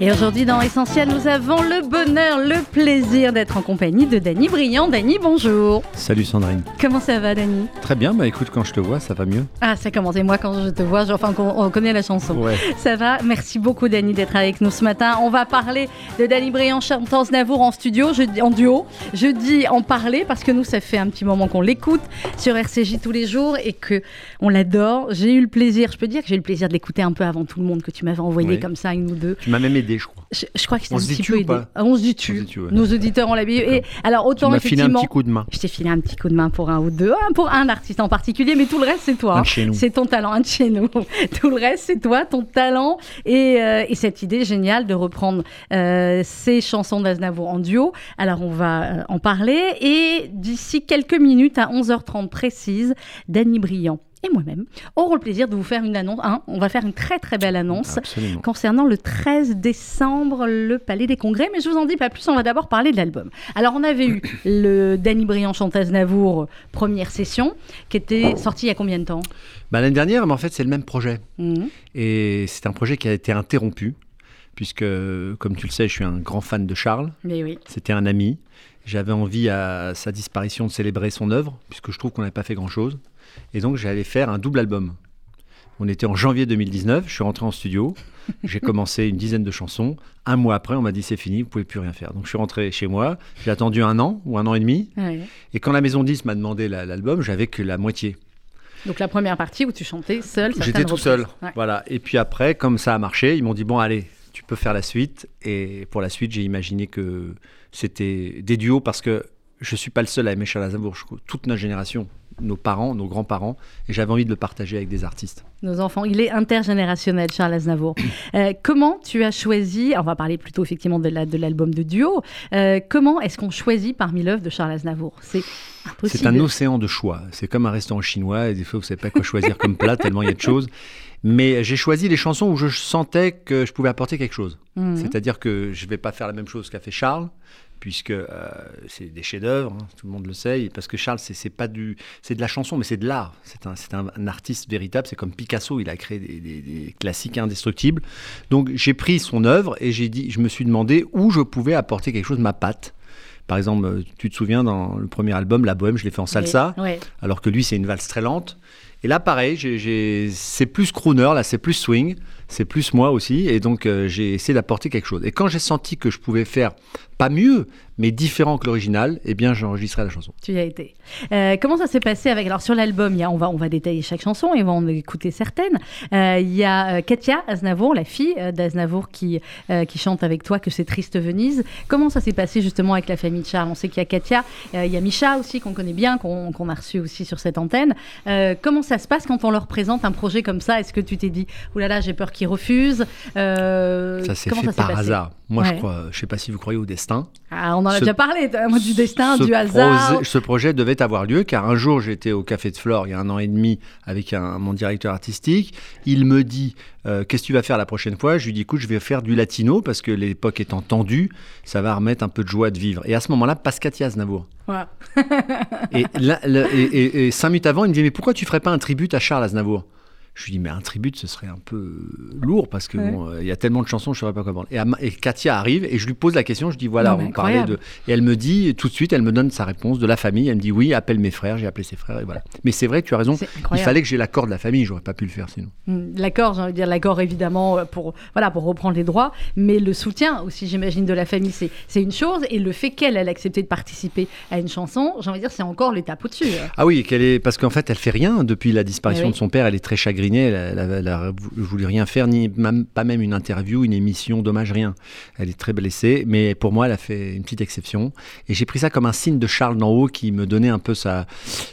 Et aujourd'hui dans Essentiel, nous avons le bonheur, le plaisir d'être en compagnie de Dany Briand. Dany, bonjour. Salut Sandrine. Comment ça va Dany? Très bien, bah écoute, quand je te vois, ça va mieux. Ah, ça commence. Et moi, quand je te vois, enfin, on, on connaît la chanson. Ouais. Ça va? Merci beaucoup Dany d'être avec nous ce matin. On va parler de Dany Briand, chanteuse Navour en studio, je en duo. Je dis en parler parce que nous, ça fait un petit moment qu'on l'écoute sur RCJ tous les jours et que on l'adore. J'ai eu le plaisir, je peux dire que j'ai eu le plaisir de l'écouter un peu avant tout le monde que tu m'avais envoyé comme ça, une ou deux. Tu m'as même aidé, je crois. Je, je crois que c'était On un petit tu peu aidé. Ah, on se dit tu. On se dit tu, ouais. Nos auditeurs ont l'habitude. Et alors Tu autant m'as filé un effectivement. petit coup de main. Je t'ai filé un petit coup de main pour un ou deux, un pour un artiste en particulier, mais tout le reste c'est toi. Un hein. de chez nous. C'est ton talent, un de chez nous. Tout le reste c'est toi, ton talent et, euh, et cette idée géniale de reprendre euh, ces chansons d'Aznavour en duo. Alors on va euh, en parler et d'ici quelques minutes à 11h30 précise, Dany Briand et moi-même auront le plaisir de vous faire une annonce. Hein, on va faire une très très belle annonce Absolument. concernant le 13 décembre, le Palais des Congrès. Mais je vous en dis pas plus, on va d'abord parler de l'album. Alors, on avait eu le Danny Briand Chantaz Navour première session, qui était sortie il y a combien de temps? Bah, L'année dernière, mais en fait, c'est le même projet. Mhm. Et c'est un projet qui a été interrompu, puisque, comme tu le sais, je suis un grand fan de Charles. Mais oui. C'était un ami. J'avais envie, à sa disparition, de célébrer son œuvre, puisque je trouve qu'on n'avait pas fait grand-chose. Et donc, j'allais faire un double album. On était en janvier 2019, je suis rentré en studio, j'ai commencé une dizaine de chansons. Un mois après, on m'a dit c'est fini, vous pouvez plus rien faire. Donc je suis rentré chez moi, j'ai attendu un an ou un an et demi. Ouais. Et quand la maison 10 m'a demandé la- l'album, j'avais que la moitié. Donc, la première partie où tu chantais seul. J'étais tout seul. Ouais. Voilà. Et puis après, comme ça a marché, ils m'ont dit bon, allez, tu peux faire la suite. Et pour la suite, j'ai imaginé que c'était des duos parce que je suis pas le seul à aimer Charles Aznavour. Toute notre génération, nos parents, nos grands-parents, et j'avais envie de le partager avec des artistes. Nos enfants, il est intergénérationnel, Charles Aznavour. Euh, comment tu as choisi, on va parler plutôt effectivement de la- de l'album de, duo, Euh, comment est-ce qu'on choisit parmi l'œuvre de Charles Aznavour? C'est impossible. C'est un océan de choix. C'est comme un restaurant chinois, et des fois, vous savez pas quoi choisir comme plat, tellement il y a de choses. Mais j'ai choisi les chansons où je sentais que je pouvais apporter quelque chose. Mhm. C'est-à-dire que je ne vais pas faire la même chose qu'a fait Charles, puisque euh, c'est des chefs-d'œuvre, hein, tout le monde le sait. Parce que Charles, c'est pas du, c'est de la chanson, mais c'est de l'art. C'est un, un, un artiste véritable. C'est comme Picasso, il a créé des, des- des classiques indestructibles. Donc j'ai pris son œuvre et j'ai dit, je me suis demandé où je pouvais apporter quelque chose ma patte. Par exemple, euh, tu te souviens dans le premier album, La Bohème, je l'ai fait en salsa alors que lui c'est une valse très lente. Et là pareil, c'est plus crooner, là c'est plus swing, c'est plus moi aussi, et donc euh, j'ai essayé d'apporter quelque chose. Et quand j'ai senti que je pouvais faire pas mieux, mais différent que l'original, eh bien j'ai enregistré la chanson. Tu y as été. Euh, comment ça s'est passé avec alors sur l'album on va on va détailler chaque chanson et on va en écouter certaines. Euh, il y a euh, Katia Aznavour, la fille d'Aznavour qui euh, qui chante avec toi que c'est triste Venise. Comment ça s'est passé justement avec la famille de Charles? On sait qu'il y a Katia, il y a Micha aussi qu'on connaît bien, qu'on a reçu aussi sur cette antenne. Comment ça se passe quand on leur présente un projet comme ça? Est-ce que tu t'es dit oulala j'ai peur qu'ils refusent Ça s'est fait par hasard. Moi Ouais. je crois, je sais pas si vous croyez au destin. Ah, on en a Ce- déjà parlé, moi, du destin, du hasard. projet- ce projet devait avoir lieu car un jour j'étais au Café de Flore il y a un an et demi avec un, mon directeur artistique. Il me dit euh, Qu'est-ce que tu vas faire la prochaine fois? Je lui dis Écoute, je vais faire du latino parce que l'époque étant tendue, ça va remettre un peu de joie de vivre. Et à ce moment-là. Et, là, le- et- et- et cinq minutes avant, il me dit Mais pourquoi tu ferais pas un tribut à Charles Aznavour? Je lui dis Mais un tribut, ce serait un peu lourd parce que Ouais. bon, euh, il y a tellement de chansons, je ne saurais pas comment. Et, Ama- et Katia arrive et je lui pose la question Je dis Voilà, Non, on parlait de. Et elle me dit Tout de suite, elle me donne sa réponse de la famille. Elle me dit Oui, appelle mes frères. J'ai appelé ses frères et voilà. Mais c'est vrai, tu as raison. Il fallait que j'ai l'accord de la famille, j'aurais pas pu le faire sinon. Mm, L'accord, j'ai envie de dire l'accord évidemment euh, pour voilà pour reprendre les droits, mais le soutien aussi j'imagine de la famille c'est une chose et le fait qu'elle elle ait accepté de participer à une chanson, j'ai envie de dire c'est encore l'étape au-dessus. euh. Ah oui, qu'elle est parce qu'en fait, elle fait rien depuis la disparition Eh oui. de son père. Elle est très Elle, elle, elle a voulu rien faire, ni même, pas même une interview, une émission, dommage rien. Elle est très blessée, mais pour moi, elle a fait une petite exception. Et j'ai pris ça comme un signe de Charles d'en haut qui me donnait un peu sa,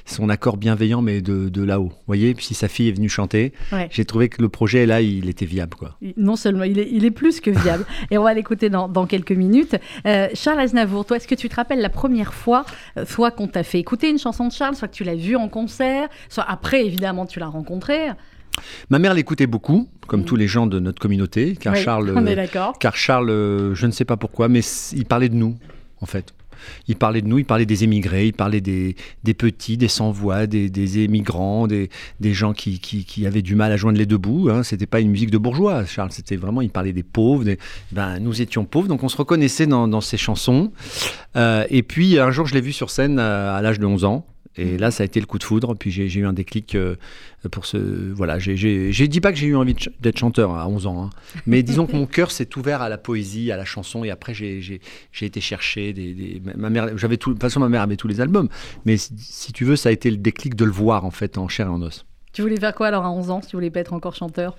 son accord bienveillant, mais de, de là-haut. Vous voyez, puis si sa fille est venue chanter, Ouais. j'ai trouvé que le projet là, il était viable, quoi. Non seulement il est, il est plus que viable et on va l'écouter dans, dans quelques minutes. Euh, Charles Aznavour, toi est-ce que tu te rappelles la première fois, euh, soit qu'on t'a fait écouter une chanson de Charles, soit que tu l'as vu en concert, soit après évidemment tu l'as rencontré. Ma mère l'écoutait beaucoup, comme Mhm. tous les gens de notre communauté, car Oui, Charles. on est. Car Charles, euh, je ne sais pas pourquoi, mais il parlait de nous, en fait. il parlait de nous, il parlait des émigrés, il parlait des, des petits, des sans-voix, des, des émigrants, des, des gens qui, qui, qui avaient du mal à joindre les deux bouts. Hein. C'était pas une musique de bourgeois, Charles. C'était vraiment, il parlait des pauvres. des- ben, nous étions pauvres, donc on se reconnaissait dans, dans ces chansons. Euh, et puis un jour, je l'ai vu sur scène euh, à l'âge de 11 ans. Et là, ça a été le coup de foudre. Puis j'ai eu un déclic euh, pour ce. Voilà, j'ai- dit pas que j'ai eu envie d'être chanteur à 11 ans, hein. mais disons que mon cœur s'est ouvert à la poésie, à la chanson. Et après, j'ai été chercher des. des- ma mère, j'avais tout. De toute façon, ma mère avait tous les albums. Mais si, si tu veux, ça a été le déclic de le voir en fait en chair et en os. Tu voulais faire quoi alors à 11 ans si tu voulais pas être encore chanteur?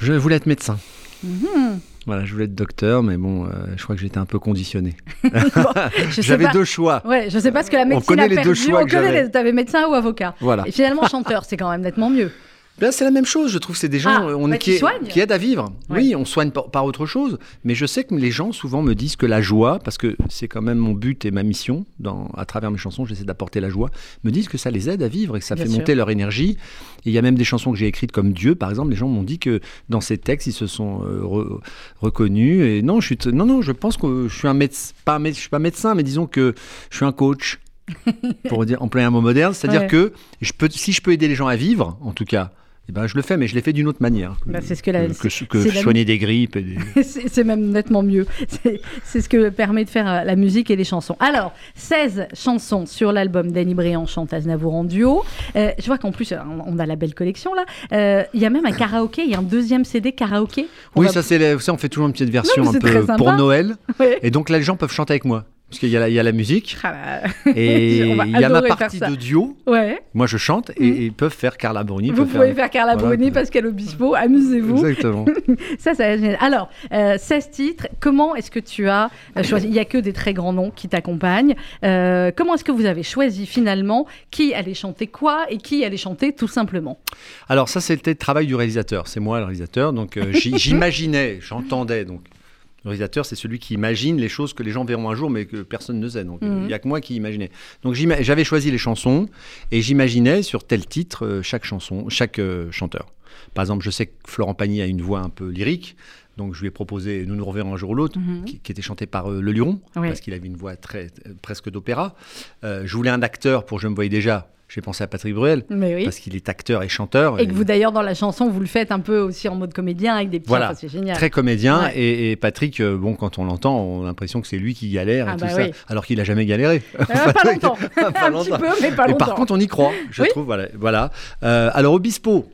Je voulais être médecin. Mhm. Voilà, je voulais être docteur, mais bon, euh, je crois que j'étais un peu conditionné. Sais J'avais deux choix. Ouais, je sais pas ce que la On médecine connaît a les deux choix On que connaît j'avais. les... T'avais médecin ou avocat. Voilà. Et finalement, chanteur, c'est quand même nettement mieux. C'est la même chose, je trouve. C'est des gens Ah, euh, on bah, qui qui, soignent. qui aident à vivre. Ouais. Oui, on soigne par, par autre chose. Mais je sais que les gens souvent me disent que la joie, parce que c'est quand même mon but et ma mission, dans, à travers mes chansons, j'essaie d'apporter la joie, me disent que ça les aide à vivre et que ça Bien fait sûr. monter leur énergie. Et il y a même des chansons que j'ai écrites comme Dieu, par exemple. Les gens m'ont dit que dans ces textes, ils se sont euh, re- reconnus. Et non, je suis non, non, je pense que je suis un médecin, pas un méde- je suis pas médecin, mais disons que je suis un coach. Pour dire, employer un mot moderne, c'est-à-dire Ouais. que je peux, si je peux aider les gens à vivre, en tout cas, eh ben, je le fais, mais je l'ai fait d'une autre manière. que- Bah, c'est ce que la- que, que la- soigner des grippes. Des... c'est même nettement mieux. C'est ce que permet de faire euh, la musique et les chansons. Alors, 16 chansons sur l'album Danny Briand chante Aznavour en duo. Euh, je vois qu'en plus, euh, on a la belle collection là. Euh, Il y a même un karaoké, il y a un deuxième CD karaoké. Oui, va- ça, c'est la- ça, on fait toujours une petite version Non, un peu pour Noël. Ouais. Et donc là, les gens peuvent chanter avec moi. Parce qu'il y, a la- il y a la musique. Ah bah, Et il y a ma adorer faire partie de duo. Ouais. Moi, je chante et, et ils peuvent faire Carla Bruni. Vous pouvez faire Carla voilà. Bruni, Pascal Obispo, amusez-vous. Exactement. Ça, ça. Alors, euh, 16 titres, comment est-ce que tu as euh, choisi Il n'y a que des très grands noms qui t'accompagnent. Euh, comment est-ce que vous avez choisi finalement qui allait chanter quoi et qui allait chanter tout simplement? Alors ça, c'était le travail du réalisateur. C'est moi le réalisateur. Donc euh, j'imaginais, j'entendais. Donc le réalisateur, c'est celui qui imagine les choses que les gens verront un jour, mais que personne ne sait. Donc euh, il Mhm. n'y a que moi qui imaginais. Donc j'avais choisi les chansons et j'imaginais sur tel titre euh, chaque chanson, chaque euh, chanteur. Par exemple, je sais que Florent Pagny a une voix un peu lyrique. Donc je lui ai proposé Nous nous reverrons un jour ou l'autre, Mhm. qui, qui était chanté par euh, Le Luron, Oui. parce qu'il avait une voix très, presque d'opéra. Je voulais un acteur pour Je me voyais déjà. J'ai pensé à Patrick Bruel, oui. parce qu'il est acteur et chanteur. Et que vous d'ailleurs dans la chanson vous le faites un peu aussi en mode comédien avec des petits. Voilà. c'est génial. Très comédien Ouais. et, et Patrick, euh, bon, quand on l'entend, on a l'impression que c'est lui qui galère et Ah tout bah ça, alors qu'il a jamais galéré. Euh, pas longtemps. Pas un petit peu, mais pas longtemps. par contre, on y croit, je Oui. trouve. Voilà. voilà. Euh, alors Obispo,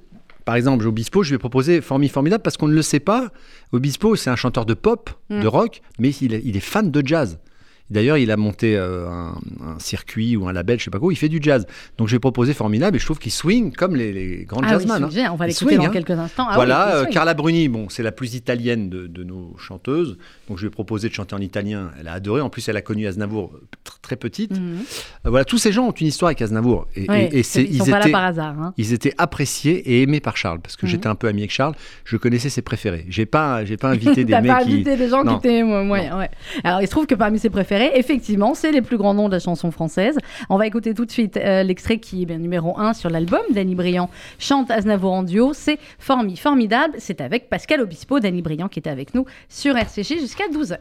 par exemple, Obispo, je lui ai proposé Formi Formidable parce qu'on ne le sait pas. Obispo, c'est un chanteur de pop, Mm. de rock, mais il est, il est fan de jazz. D'ailleurs, il a monté euh, un, un circuit ou un label, je sais pas quoi, où il fait du jazz. Donc, je lui ai proposé Formidable et je trouve qu'il swing comme les, les grands Ah oui, jazzman. hein. On va l'écouter dans hein. quelques instants. Ah voilà, oui, euh. Carla Bruni, bon, c'est la plus italienne de, de nos chanteuses. Donc je lui ai proposé de chanter en italien. Elle a adoré. En plus, elle a connu Aznavour tr- très petite. Mhm. Euh, voilà, tous ces gens ont une histoire avec Aznavour. Et, Ouais, et- et c'est- ils sont ils, pas là étaient, par hasard. hein. ils étaient appréciés et aimés par Charles. Parce que Mhm. j'étais un peu ami avec Charles. Je connaissais ses préférés. J'ai pas, j'ai pas invité des mecs pas qui. invité des gens Non. qui étaient moyens, ouais. Alors, il se trouve que parmi ses préférés, effectivement, c'est les plus grands noms de la chanson française. On va écouter tout de suite euh, l'extrait qui est bien numéro 1 sur l'album. Danny Briand chante Aznavour en duo. C'est Formi, formidable. C'est avec Pascal Obispo, Danny Briand qui était avec nous sur RCJ jusqu'à 12h.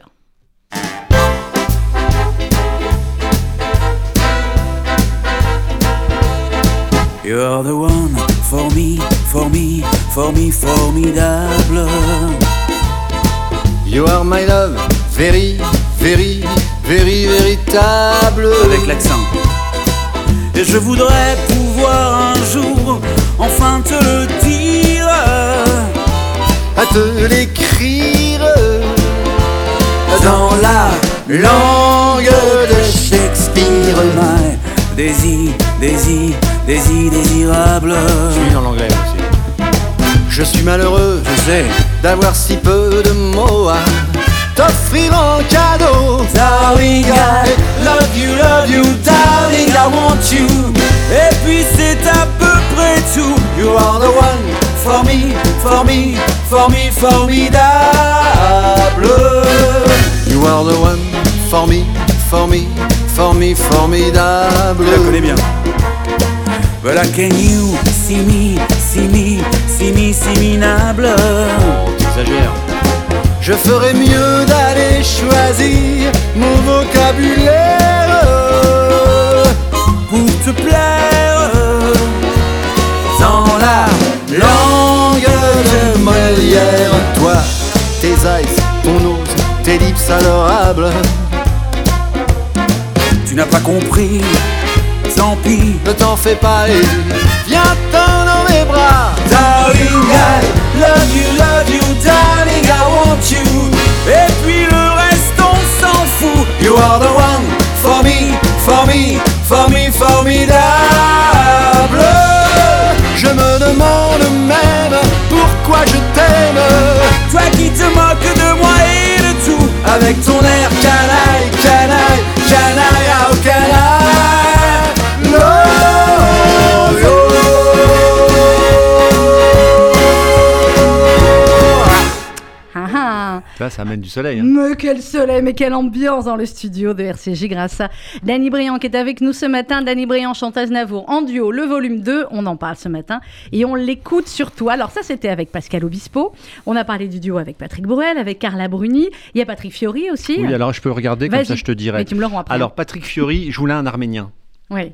You're the one for me, for me, for me, formidable. You are my love, very, very, very, véritable. Avec l'accent. Et je voudrais pouvoir un jour enfin te le dire. À te l'écrire Dans la langue de Shakespeare. My désir, désir, désir, désirable. Je suis dans l'anglais aussi. Je suis malheureux Je sais, d'avoir si peu de mots à t'offrir en cadeau. darling, I love you, love you, darling, I want you. Et puis c'est à peu près tout. You are the one for me, for me, for me, formidable. You are the one for me, for me, for me, formidable. Je la connais bien. Voilà, can you see me, see me, see me, see minable? T'exagères. Je ferais mieux d'aller choisir mon vocabulaire pour te plaire dans la langue de Molière. Toi, tes eyes, ton nose, tes lips adorables. Tu n'as pas compris, tant pis, ne t'en fais pas et viens-t'en dans mes bras. Darling, I love you, love you, darling, I want you. Et puis le reste, on s'en fout. You are the one for me, for me, for me, formidable. Je me demande même pourquoi je t'aime. Toi qui te moques de moi et de tout, avec ton air canaille, canaille, canaille, oh canaille. Là, ça amène du soleil. hein. Mais quel soleil, mais quelle ambiance dans le studio de RCJ grâce à Danny Briand qui est avec nous ce matin. Danny Briand chante Aznavour en duo, le volume 2, on en parle ce matin et on l'écoute surtout. Alors ça c'était avec Pascal Obispo, on a parlé du duo avec Patrick Bruel, avec Carla Bruni, il y a Patrick Fiori aussi. Oui, alors je peux regarder, comme ça je te dirai. Mais tu me le rends après. Alors, Patrick Fiori, je voulais un arménien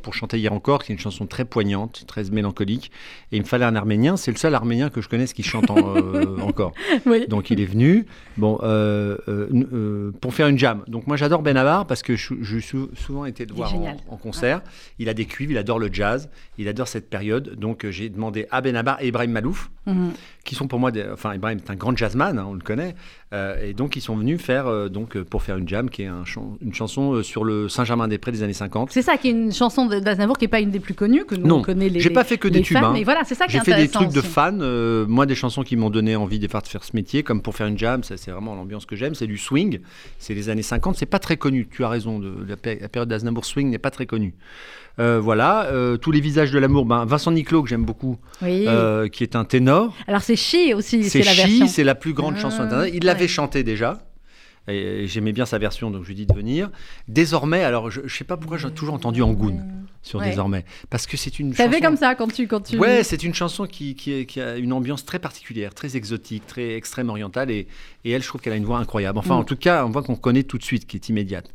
Pour chanter hier encore, qui est une chanson très poignante, très mélancolique. Et il me fallait un arménien. C'est le seul arménien que je connaisse qui chante en- euh, encore. Oui. Donc il est venu bon, euh, euh, pour faire une jam. Donc moi j'adore Benabar parce que je, je suis souvent été le voir en, concert. Il a des cuivres, il adore le jazz, il adore cette période. Donc j'ai demandé à Benabar et Ibrahim Malouf, Mhm. Qui sont pour moi, des- enfin Ibrahim est un grand jazzman, hein, on le connaît, Euh, et donc ils sont venus faire euh, donc euh, pour faire une jam qui est un une chanson sur le Saint-Germain-des-Prés des années 50. C'est ça qui est une chanson d'Aznavour qui n'est pas une des plus connues, que nous Non, on connaît les j'ai pas fait que des tubes, hein. mais voilà, c'est ça qui est J'ai fait des trucs de fans, euh, moi des chansons qui m'ont donné envie de faire, de faire ce métier, comme pour faire une jam, ça c'est vraiment l'ambiance que j'aime, c'est du swing, c'est les années 50, c'est pas très connu, tu as raison, de, la, la période d'Aznavour swing n'est pas très connue. Euh, voilà, euh, tous les visages de l'amour, ben, Vincent Niclot que j'aime beaucoup, Oui. euh, qui est un ténor, Alors c'est Chi aussi, c'est la version. C'est la plus grande Ah, chanson internet, il l'avait chanté déjà. Et j'aimais bien sa version, donc je lui dis de venir. Désormais, alors je, je sais pas pourquoi j'ai toujours entendu Angoun sur Ouais. Désormais, parce que c'est une Ça fait chanson- comme ça quand tu quand tu. Ouais, c'est une chanson qui, qui, qui a une ambiance très particulière, très exotique, très extrême orientale. Et, et elle, je trouve qu'elle a une voix incroyable. Enfin, Mm. en tout cas, on voit qu'on connaît tout de suite, qui est immédiate.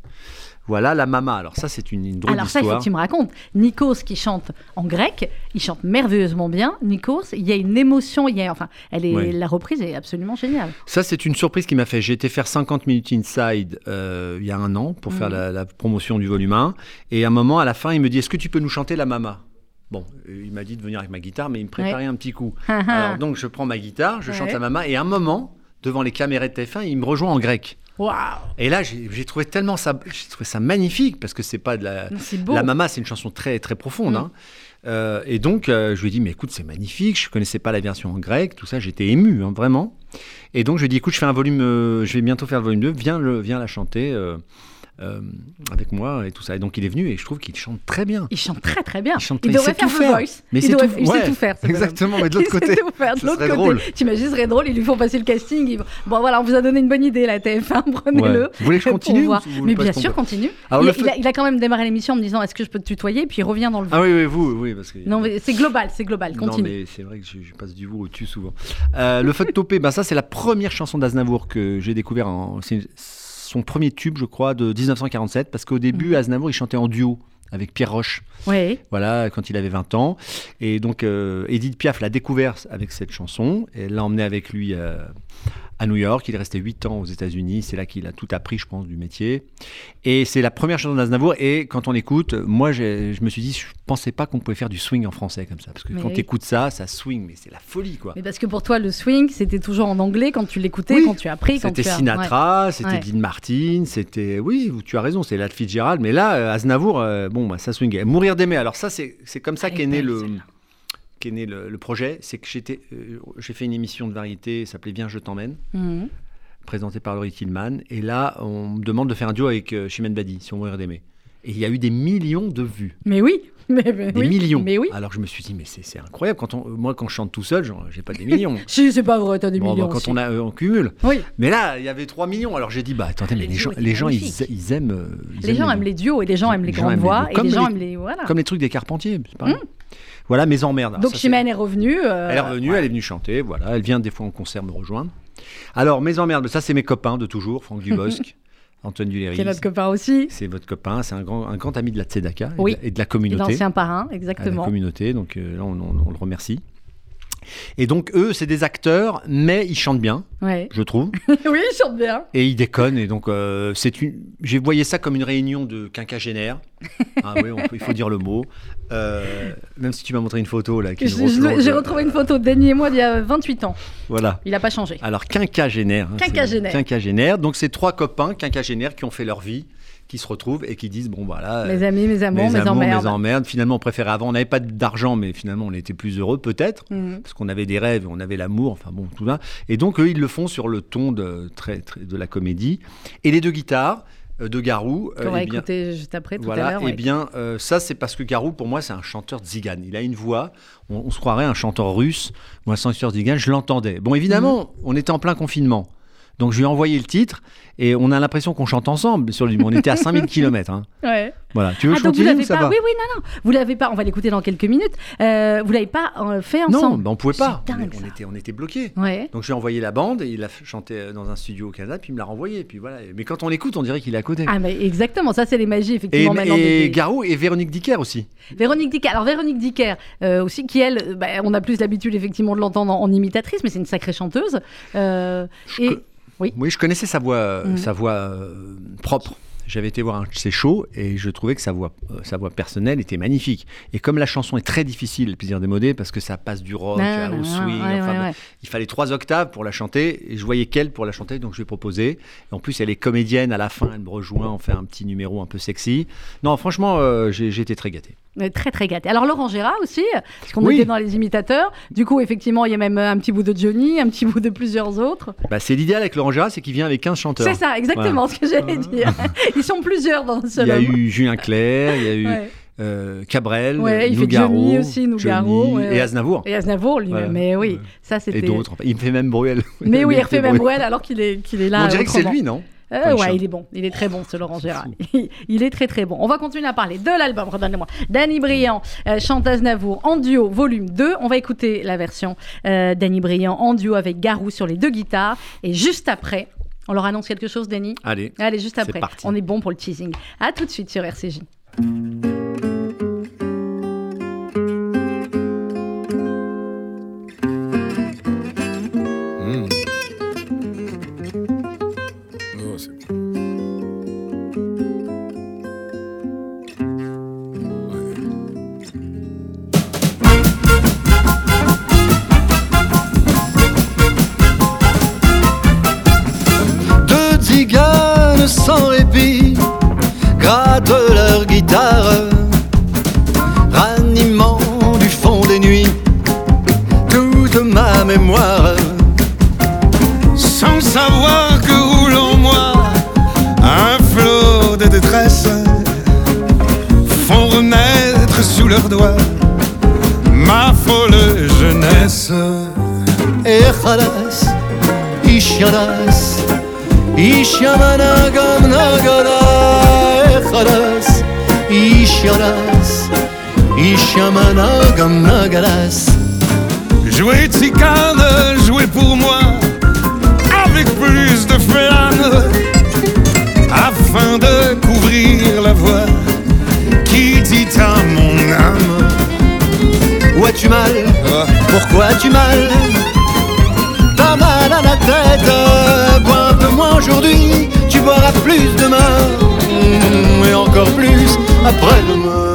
Voilà, la mama. Alors ça, c'est une, une drôle Alors ça, il faut que tu me racontes. Nikos qui chante en grec, il chante merveilleusement bien. Nikos, il y a une émotion, il y a, enfin, elle est, la reprise est absolument géniale. Ça, c'est une surprise qui m'a fait. J'ai été faire 50 minutes inside euh, il y a un an pour faire Mm. la, la promotion du volume 1. Et à un moment, à la fin, il me dit Est-ce que tu peux nous chanter la mama? Bon, euh, il m'a dit de venir avec ma guitare, mais il me préparait un petit coup. Alors donc, je prends ma guitare, je chante la mama, et à un moment, devant les caméras de TF1, il me rejoint en grec. Waouh, Et là, j'ai trouvé tellement ça, j'ai trouvé ça magnifique parce que c'est pas de la, la mama, c'est une chanson très très profonde. Mm. hein. Euh, et donc, euh, je lui ai dit, mais écoute, c'est magnifique. Je connaissais pas la version en grec, tout ça. J'étais ému, hein, vraiment. Et donc, je lui ai dit, écoute, je fais un volume, euh, je vais bientôt faire le volume 2. Viens, le, viens la chanter euh, avec moi et tout ça. Et donc, il est venu et je trouve qu'il chante très bien. Il chante très très bien. Il chante il devrait faire tout The. Voice. Mais il, tout- il sait tout faire. exactement, mais de l'autre Il côté, tout faire. De l'autre côté, drôle. t'imagines, ce serait drôle. Ils lui font passer le casting. ils Bon voilà, on vous a donné une bonne idée la TF1. Prenez-le. Ouais. Vous voulez que je continue vous Mais bien sûr, continue. Alors, il, a, fait- il a- il a quand même démarré l'émission en me disant Est-ce que je peux te tutoyer Puis il revient dans le. Ah oui, oui, vous, oui, parce que. Non, mais c'est global, c'est global. Non, Continue. mais c'est vrai que je, je passe du vous au tu souvent. Euh, le feu de topé, ben ça, c'est la première chanson d'Aznavour que j'ai découvert. En, son premier tube, je crois, de 1947, parce qu'au début, Mhm. Aznavour, il chantait en duo avec Pierre Roche, Oui. voilà, quand il avait 20 ans. Et donc, euh, Edith Piaf l'a découvert avec cette chanson, et l'a emmené avec lui euh, à New York. Il est resté 8 ans aux États-Unis, c'est là qu'il a tout appris, je pense, du métier. Et c'est la première chanson d'Aznavour, et quand on l'écoute, moi, je me suis dit, je pensais pas qu'on pouvait faire du swing en français comme ça, parce que Mais quand oui. tu écoutes ça, ça swing, mais c'est la folie, quoi. Mais parce que pour toi, le swing, c'était toujours en anglais quand tu l'écoutais, Oui. quand tu as appris. quand C'était as... Sinatra, c'était Ouais. Dean Martin, c'était. Oui, tu as raison, c'est Ladd Fitzgerald. Mais là, euh, Aznavour, euh, bon, bah, ça swingait. Mourir d'aimer. Alors, ça, c'est comme ça est qu'est né, le. Qu'est né le, le projet. C'est que j'étais, euh, j'ai fait une émission de variété, ça s'appelait Viens, je t'emmène, Mhm. présentée par Laurie Tillman. Et là, on me demande de faire un duo avec euh, Chimène Badi, sur Mourir d'aimer. Et il y a eu des millions de vues. Mais oui. Mais, mais Des oui. millions. Mais oui. Alors, je me suis dit, mais c'est incroyable. Quand on, moi, quand je chante tout seul, j'ai pas des millions. Si, c'est pas vrai, t'as des Bon, millions. bah, quand si. on, a, euh, on cumule. Oui. Mais là, il y avait 3 millions. Alors j'ai dit, bah attendez, mais Les gens, les gens ils, aiment. euh, ils Les gens aiment les- duos et les gens aiment les grandes voix et Comme les gens aiment les. Voilà. Comme les trucs des Carpentiers, c'est pareil. Voilà, mes emmerdes. Donc c'est- Chimène est revenue. euh, Elle est revenue, ouais. elle est venue chanter, voilà. Elle vient des fois en concert me rejoindre. Alors, mes emmerdes, ça, c'est mes copains de toujours, Franck Dubosc, Antoine Duléry. Qui est notre copain aussi. C'est votre copain, c'est un grand, un grand ami de la Tzedaka et Oui. de la- et de la Et communauté. L'ancien parrain, à la exactement. communauté, donc euh, là, on, on- on le remercie. Et donc, eux, c'est des acteurs, mais ils chantent bien, Ouais. je trouve. oui, il chante bien. Et ils déconnent. Et donc, euh, c'est une. J'ai voyé ça comme une réunion de quinquagénaires. Ah oui, on peut- il faut dire le mot. Euh, même si tu m'as montré une photo là. J'ai retrouvé une photo de Denis et moi d'il y a 28 ans. Voilà. Il n'a pas changé. Alors, quinquagénaire. hein, Quinquagénaire. Quinquagénaire. Donc, c'est trois copains quinquagénaires qui ont fait leur vie, qui se retrouvent et qui disent bon, voilà. Mes amis, mes amours, mes, amours, emmerdes. mes emmerdes. Finalement, on préférait avant. On n'avait pas d'argent, mais finalement, on était plus heureux, peut-être. Mhm. Parce qu'on avait des rêves, on avait l'amour, enfin bon, tout ça. Et donc, eux, ils le font sur le ton de, très, très- de la comédie. Et les deux guitares de Garou. euh, Qu'on va eh bien, écouter juste après, tout à l'heure. et ouais. bien, euh, ça, c'est parce que Garou, pour moi, c'est un chanteur tzigane. Il a une voix, on, on se croirait un chanteur russe. Moi, un chanteur tzigane, je l'entendais. Bon, évidemment, Mhm. on était en plein confinement. Donc, je lui ai envoyé le titre et on a l'impression qu'on chante ensemble sur on était à 5000 km. Hein. Ouais. Voilà. Tu veux Ah, je donc continue ou ça pas va Oui, oui, non, non. Vous l'avez pas. On va l'écouter dans quelques minutes. Euh, vous l'avez pas euh, fait Non, ensemble ben, on pouvait pas. On, dingue, on était, on était bloqués. Ouais. Donc je lui ai envoyé la bande et il a chanté euh, dans un studio au Canada, puis il me l'a renvoyé. Puis voilà. Mais quand on l'écoute, on dirait qu'il est à côté. Ah, mais exactement. Ça, c'est les magies, et effectivement, maintenant. des- et des- Garou et Véronique Dicker aussi. Véronique Dicker. Alors, Véronique Dicker, euh, aussi, qui, elle, bah, on a plus l'habitude, effectivement, de l'entendre en, en imitatrice, mais c'est une sacrée chanteuse. Euh, et oui. je connaissais sa voix, euh, Mhm. sa voix euh, propre. J'avais été voir un de ses shows et je trouvais que sa voix, euh, sa voix personnelle était magnifique. Et comme la chanson est très difficile, le plaisir démodé, parce que ça passe du rock Ah, à- au swing, ouais, enfin, ouais, ouais. il fallait trois octaves pour la chanter et je voyais qu'elle pour la chanter, donc je lui ai proposé. En plus, elle est comédienne à la fin, elle me rejoint, on fait un petit numéro un peu sexy. Non, franchement, euh, j'ai été très gâté. Euh, Très très gâté. Alors Laurent Gérard aussi, parce qu'on Oui. était dans les imitateurs. Du coup, effectivement, il y a même euh, un petit bout de Johnny, un petit bout de plusieurs autres. Bah, c'est l'idéal avec Laurent Gérard, c'est qu'il vient avec 15 chanteurs. C'est ça, exactement ce que j'allais dire. Ils sont plusieurs dans un Il y a eu Julien Clerc, il y a eu Ouais. euh, Cabrel, Ouais, il fait Nougaro, Johnny aussi, Nougaro, Johnny ouais. et Aznavour. Et Aznavour, lui, mais oui, ça c'était. Et d'autres. Il me fait même Bruel. Mais oui, il refait même Bruel alors qu'il est, qu'il est là. On dirait que c'est lui, non? Euh, ouais, il est bon. Il est très bon, ce Laurent Gérard. il est très très bon. On va continuer à parler de l'album, redonne-le-moi. Danny Briand euh, chante Aznavour en duo, volume 2. On va écouter la version euh, Danny Briand en duo avec Garou sur les deux guitares. Et juste après, on leur annonce quelque chose, Danny Allez. Allez, juste après. parti. On est bon pour le teasing. À tout de suite sur RCJ. Ishamanagam nagadas. Jouer tzigane, jouer pour moi avec plus de flamme afin de couvrir la voix qui dit à mon âme. Où as-tu mal? Ah, Pourquoi as-tu mal? T'as mal à la tête Bois un peu moins aujourd'hui Tu boiras plus demain Et encore plus après-demain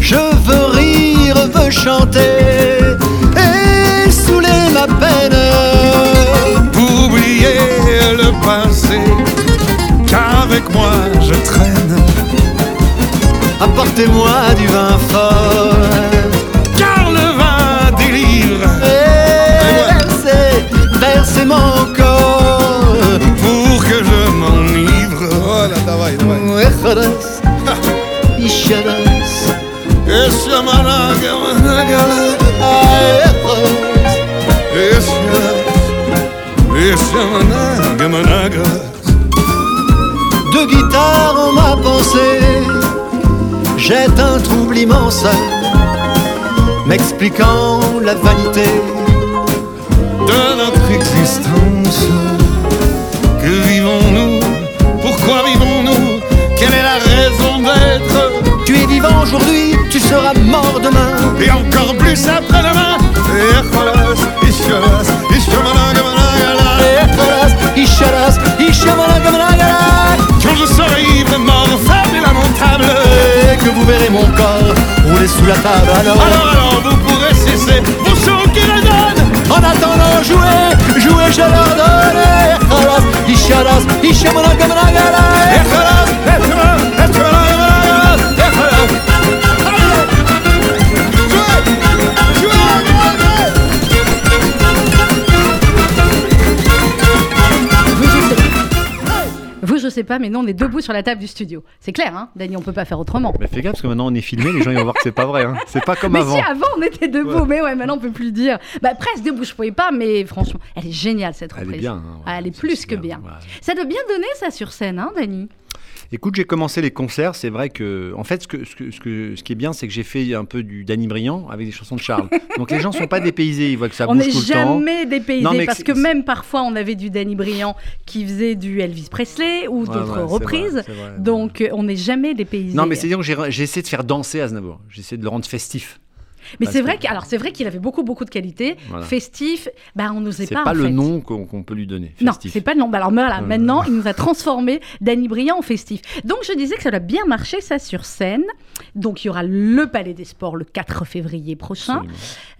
Je veux rire, veux chanter Et saouler ma peine Pour oublier le passé, qu'avec moi je traîne, Apportez-moi du vin fort versez, versez mon corps pour que je m'enivre. Oh là, давай, давай. Echadas, ishadas Eshamana, managalas. Echadas Eshalas, Yeshamana, Gamanagas. de guitare en ma pensée jette un trouble immense, m'expliquant la vanité Aujourd'hui, tu seras mort demain. Et encore plus après-demain Echolas, Ishalas, Ishamanagamanagala. Echolas, Ishalas, Ishamanagamanagalai. Quand je serai ivre, mort, faible et lamentable Et que vous verrez mon corps rouler sous la table alors. Alors, alors, vous pourrez cesser vos chants qui résonnent En attendant, jouez, jouez, je leur donne. Sais pas, mais nous, on est debout sur la table du studio. C'est clair, hein, Dany, on peut pas faire autrement. Mais fais gaffe parce que maintenant on est filmé, les gens ils vont voir que c'est pas vrai. hein. C'est pas comme mais avant. si, avant, on était debout, Ouais. mais ouais, maintenant, on peut plus le dire. Bah, presque debout, je pouvais pas, mais franchement, elle est géniale, cette Elle reprise. est bien. hein, Ah, elle est plus que bien. ouais. Ça doit bien donner, ça, sur scène, hein, Dany? Écoute, j'ai commencé les concerts. C'est vrai que, en fait, ce, que, ce, que, ce, que- ce qui est bien, c'est que j'ai fait un peu du Danny Briand avec des chansons de Charles. Donc les gens sont pas dépaysés, ils voient que ça On bouge n'est tout le temps. jamais dépaysé Non, mais parce que même parfois on avait du Danny Briand qui faisait du Elvis Presley ou d'autres ouais, reprises. vrai, c'est vrai. Donc euh, on n'est jamais dépaysé. Non, mais c'est dire que j'ai j'ai essayé de faire danser Aznavour. J'ai essayé de le rendre festif. Mais c'est vrai que- qu'il alors c'est vrai qu'il avait beaucoup beaucoup de qualités, Voilà. festif. Bah on n'osait C'est pas. pas, en le fait. nom qu'on peut lui donner. Non, Festif. c'est pas le nom. Bah alors voilà, Euh. maintenant il nous a transformé Danny Briand en festif. Donc je disais que ça a bien marché ça sur scène. Donc il y aura le Palais des Sports le 4 février prochain.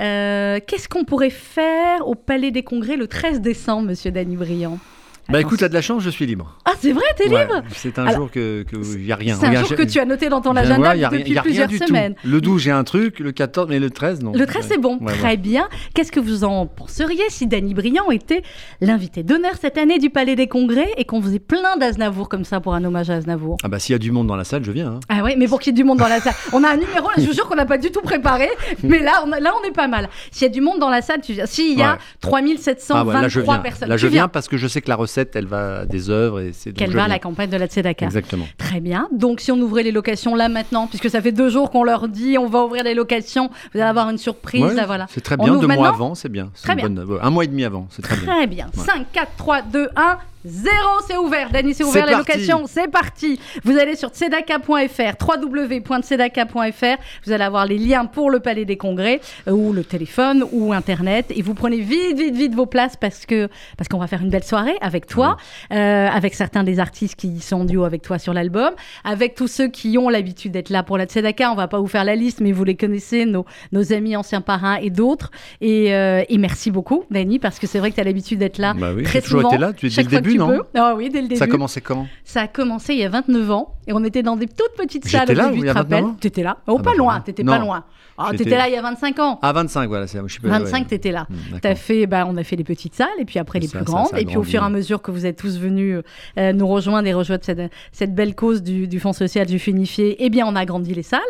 Euh, Qu'est-ce qu'on pourrait faire au Palais des Congrès le 13 décembre, Monsieur Danny Briand? Bah Attends, écoute, t'as de la chance, je suis libre. Ah c'est vrai, t'es Ouais, libre C'est un Alors, jour que y a rien. C'est un jour que tu as noté dans ton agenda ouais, depuis rien plusieurs semaines. Le 12, j'ai un truc, le 14, mais le 13, non. Le 13, Ouais. c'est bon. Ouais, Très bien. Qu'est-ce que vous en penseriez si Danny Briand était l'invité d'honneur cette année du Palais des Congrès et qu'on faisait plein d'Aznavour comme ça pour un hommage à Aznavour? Ah bah s'il y a du monde dans la salle, je viens. hein. Ah ouais, mais pour qu'il y ait du monde dans la salle. On a un numéro, là, je vous jure qu'on n'a pas du tout préparé, mais là, on, a- là, on est pas mal. S'il y a du monde dans la salle, tu viens. S'il y a Ouais. 3723 Ah ouais, là je viens. personnes, Là je viens. parce que je sais que la recette, elle va à des œuvres et c'est. Qu'elle va à la campagne de la Tzedaka. Exactement. Très bien. Donc, si on ouvrait les locations là maintenant, puisque ça fait deux jours qu'on leur dit on va ouvrir les locations, vous allez avoir une surprise. Ouais, là, voilà. C'est très On bien. Deux mois avant, c'est bien. Très bien. bonne- ouais, Un mois et demi avant, c'est très bien. Très bien. Ouais. 5, 4, 3, 2, 1. 0, c'est ouvert. Dany, c'est ouvert parti. locations. C'est parti. Vous allez sur tzedaka.fr, www.tzedaka.fr. Vous allez avoir les liens pour le Palais des Congrès, euh, ou le téléphone, ou Internet. Et vous prenez vite, vite, vite vos places parce que parce qu'on va faire une belle soirée avec toi, euh, avec certains des artistes qui sont en duo avec toi sur l'album, avec tous ceux qui ont l'habitude d'être là pour la Tzedaka. On va pas vous faire la liste, mais vous les connaissez, nos, nos amis anciens parrains et d'autres. Et, euh, et merci beaucoup, Dany, parce que c'est vrai que tu as l'habitude d'être là Bah oui, très souvent, été là. Tu es dès le que début, non. Ah oui, dès le début. Ça a commencé quand? Ça a commencé il y a 29 ans et on était dans des toutes petites salles J'étais au là, début, il y tu a te rappelles? 29 ans? T'étais là Oh, Ah pas bah loin, t'étais pas loin. Ah, t'étais là il y a 25 ans. Ah 25, voilà. c'est- Je sais pas, 25, ouais. t'étais là. D'accord. T'as fait, bah, on a fait les petites salles et puis après les Ça, plus ça, grandes. ça et puis au fur et à mesure que vous êtes tous venus euh, nous rejoindre et rejoindre cette, cette belle cause du, du Fonds social du Funifié, eh bien on a grandi les salles.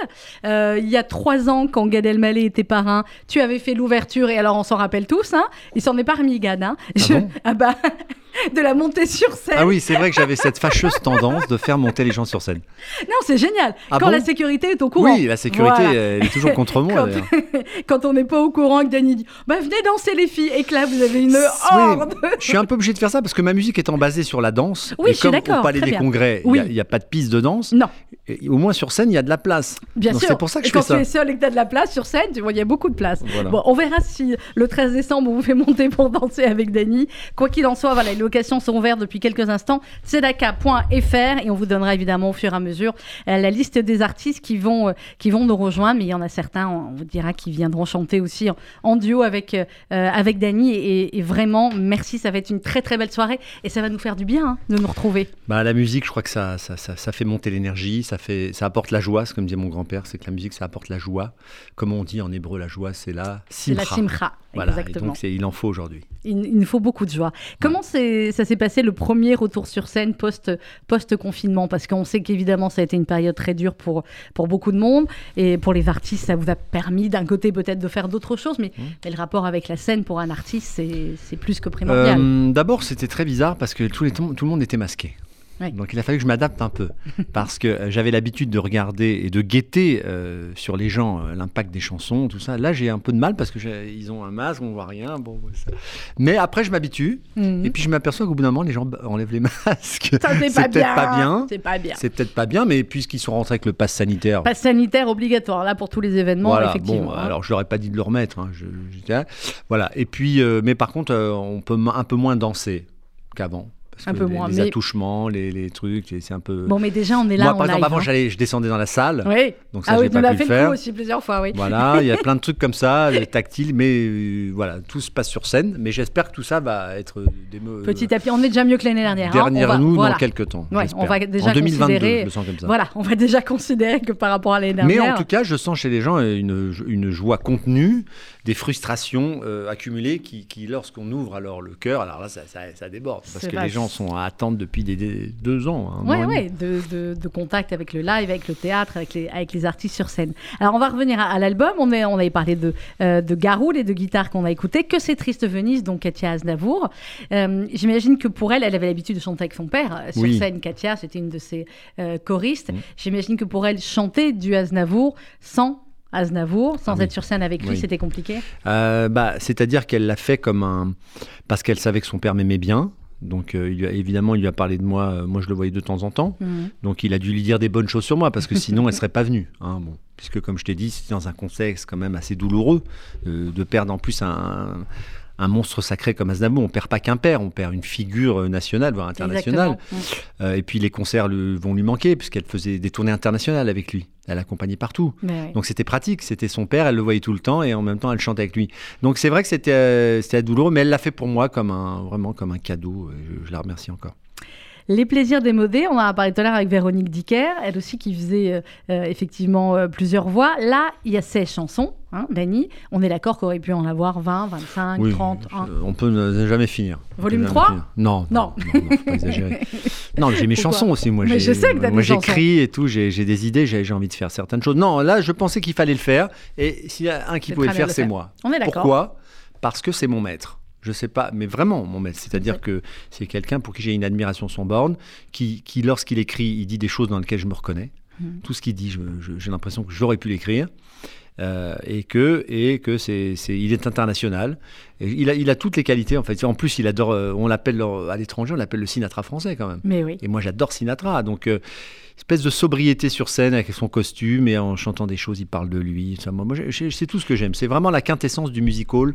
Euh, il y a trois ans, quand Gad Elmaleh était parrain, tu avais fait l'ouverture et alors on s'en rappelle tous. Hein, il s'en est pas remis Gad. Hein. Je- bon? Ah bah, de la montée sur scène. Ah oui, c'est vrai que j'avais cette fâcheuse tendance de faire monter les gens sur scène. Non, c'est génial. Ah quand bon la sécurité est au courant. Oui, la sécurité, Voilà. elle est toujours contre moi. Quand, quand on n'est pas au courant que Danny dit bah venez danser les filles et que là vous avez une Oui, horde je suis un peu obligé de faire ça parce que ma musique étant basée sur la danse. Oui, et je suis comme d'accord, au Palais des bien. Congrès, il Oui. n'y a, pas de piste de danse. non et au moins sur scène, il y a de la place. bien Donc sûr C'est pour ça que et je quand fais ça. tu es seul et que tu as de la place sur scène tu vois il y a beaucoup de place Voilà. bon on verra si le 13 décembre on vous fait monter pour danser avec Danny quoi qu'il en soit voilà locations sont ouvertes depuis quelques instants. Tzedaka.fr et on vous donnera évidemment au fur et à mesure euh, la liste des artistes qui vont euh, qui vont nous rejoindre. Mais il y en a certains on vous dira qui viendront chanter aussi en, en duo avec euh, avec Danny et, et vraiment merci. Ça va être une très très belle soirée. Et ça va nous faire du bien hein, de nous retrouver. Bah, la musique, je crois que ça, ça, ça, ça fait monter l'énergie, ça, fait, ça apporte la joie. C'est comme disait mon grand-père, c'est que la musique, ça apporte la joie. Comme on dit en hébreu, la joie, c'est la simcha. la simcha Voilà, et donc il en faut aujourd'hui. Il, il nous faut beaucoup de joie. Comment ça s'est passé le premier retour sur scène post, post-confinement? Parce qu'on sait qu'évidemment, ça a été une période très dure pour, pour beaucoup de monde. Et pour les artistes, ça vous a permis d'un côté peut-être de faire d'autres choses. Mais, Mmh. mais le rapport avec la scène pour un artiste, c'est c'est plus que primordial. Euh, D'abord, c'était très bizarre parce que tout, les- tout le monde était masqué. Donc il a fallu que je m'adapte un peu parce que euh, j'avais l'habitude de regarder et de guetter euh, sur les gens euh, l'impact des chansons, tout ça. Là, j'ai un peu de mal parce que ils ont un masque, on voit rien. Bon, ça- mais après, je m'habitue Mhm. et puis je m'aperçois qu'au bout d'un moment, les gens b- enlèvent les masques. Ça, c'est peut-être pas bien. C'est pas bien. C'est peut-être pas bien, mais puisqu'ils sont rentrés avec le pass sanitaire. Passe sanitaire obligatoire, là, pour tous les événements, Voilà, effectivement. bon, hein. alors je leur ai pas dit de le remettre. hein, je- j'étais- voilà. Et puis, euh, mais par contre, on peut un peu moins danser qu'avant. Parce Un que peu les, moins, les mais- attouchements, les, les trucs, c'est un peu. Bon, mais déjà, on est là Moi, en par exemple, avant, hein. j'allais, je descendais dans la salle. Oui. Donc ça, ah oui, pas pu fait le faire. coup aussi plusieurs fois, oui. Voilà, il y a plein de trucs comme ça, les tactiles, mais euh, voilà, tout se passe sur scène. Mais j'espère que tout ça va être des me- Petit à petit, on est déjà mieux que l'année dernière. hein. derrière On va- nous voilà. dans quelques temps. Ouais, on va déjà en 2022, considérer- je le sens comme ça. Voilà, on va déjà considérer que par rapport à l'année Mais dernière. en tout cas, je sens chez les gens une, une joie contenue, des frustrations euh, accumulées qui, qui, lorsqu'on ouvre alors le cœur, alors là, ça, ça- ça déborde. Parce que les gens sont à attendre depuis des, des- deux ans. Ouais, demi. ouais, de, de- de contact avec le live, avec le théâtre, avec les, avec les artistes sur scène. Alors, on va revenir à, à l'album. On, est- on avait parlé de, euh, de Garoul et de guitare qu'on a écouté. Que c'est triste Venise, donc Katia Aznavour. Euh, J'imagine que pour elle, elle avait l'habitude de chanter avec son père euh, sur Oui. scène. Katia, c'était une de ses euh, choristes. Mm. J'imagine que pour elle, chanter du Aznavour sans Aznavour, sans Ah oui. être sur scène avec lui, Oui. c'était compliqué? Euh, bah, C'est-à-dire qu'elle l'a fait comme un. Parce qu'elle savait que son père m'aimait bien. Donc, euh, il a- évidemment, il lui a parlé de moi. euh, moi, je le voyais de temps en temps. Mhm. Donc, il a dû lui dire des bonnes choses sur moi, parce que sinon, elle serait pas venue. hein, bon. Puisque, comme je t'ai dit, c'était dans un contexte quand même assez douloureux euh, de perdre en plus un, un monstre sacré comme Aznavour. On perd pas qu'un père, on perd une figure nationale, voire internationale. Euh, et puis, les concerts lui- vont lui manquer, puisqu'elle faisait des tournées internationales avec lui. Elle accompagnait partout. Ouais. Donc c'était pratique, c'était son père, elle le voyait tout le temps et en même temps elle chantait avec lui. Donc c'est vrai que c'était euh, c'était douloureux, mais elle l'a fait pour moi comme un vraiment comme un cadeau. je la remercie encore. Les plaisirs démodés, on en a parlé tout à l'heure avec Véronique Dicker, elle aussi qui faisait euh, euh, effectivement euh, plusieurs voix. Là, il y a 16 chansons, hein, Dany. On est d'accord qu'on aurait pu en avoir 20, 25, Oui, 30. hein. je- on peut ne jamais finir. Volume jamais 3? finir. Non, Non. non, non, faut pas exagérer. Non, j'ai mes Pourquoi chansons aussi, moi. Mais j'ai- je sais que t'as Moi j'écris et tout, j'ai des idées, j'ai envie de faire certaines choses. Non, là je pensais qu'il fallait le faire et s'il y a un qui pouvait le faire, c'est moi. On est d'accord. Pourquoi? Parce que c'est mon maître. Je sais pas, mais vraiment mon maître. C'est-à-dire que c'est quelqu'un pour qui j'ai une admiration sans borne, qui, qui lorsqu'il écrit, il dit des choses dans lesquelles je me reconnais. Mhm. Tout ce qu'il dit, j'ai l'impression que j'aurais pu l'écrire. Euh, et que, et que c'est- il est international. Il, a, il a toutes les qualités en fait. En plus, il adore. euh, on l'appelle à l'étranger, on l'appelle le Sinatra français quand même. Mais oui. Et moi, j'adore Sinatra. Donc, euh, espèce de sobriété sur scène avec son costume et en chantant des choses, il parle de lui. Ça, moi, c'est tout ce que j'aime. C'est vraiment la quintessence du musical.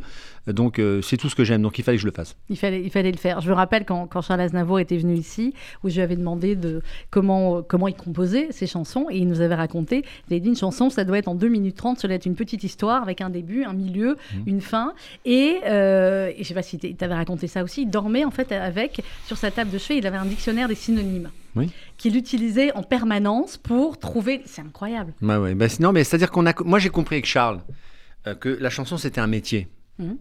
Euh, Donc, euh, c'est tout ce que j'aime. Donc, il fallait que je le fasse. Il fallait, il fallait le faire. Je me rappelle quand, quand Charles Aznavour était venu ici, où je lui avais demandé de comment, comment il composait ses chansons, et il nous avait raconté, il avait dit une chanson, ça doit être en 2 minutes 30, ça doit être une petite histoire avec un début, un milieu, Mhm. une fin, et, euh, et je sais pas si tu avais raconté ça aussi, il dormait en fait avec, sur sa table de chevet, il avait un dictionnaire des synonymes, Oui. qu'il utilisait en permanence pour trouver, c'est incroyable. Ouais, ouais. Bah, sinon, mais c'est-à-dire qu'on a. Moi, j'ai compris avec Charles euh, que la chanson c'était un métier. Mhm.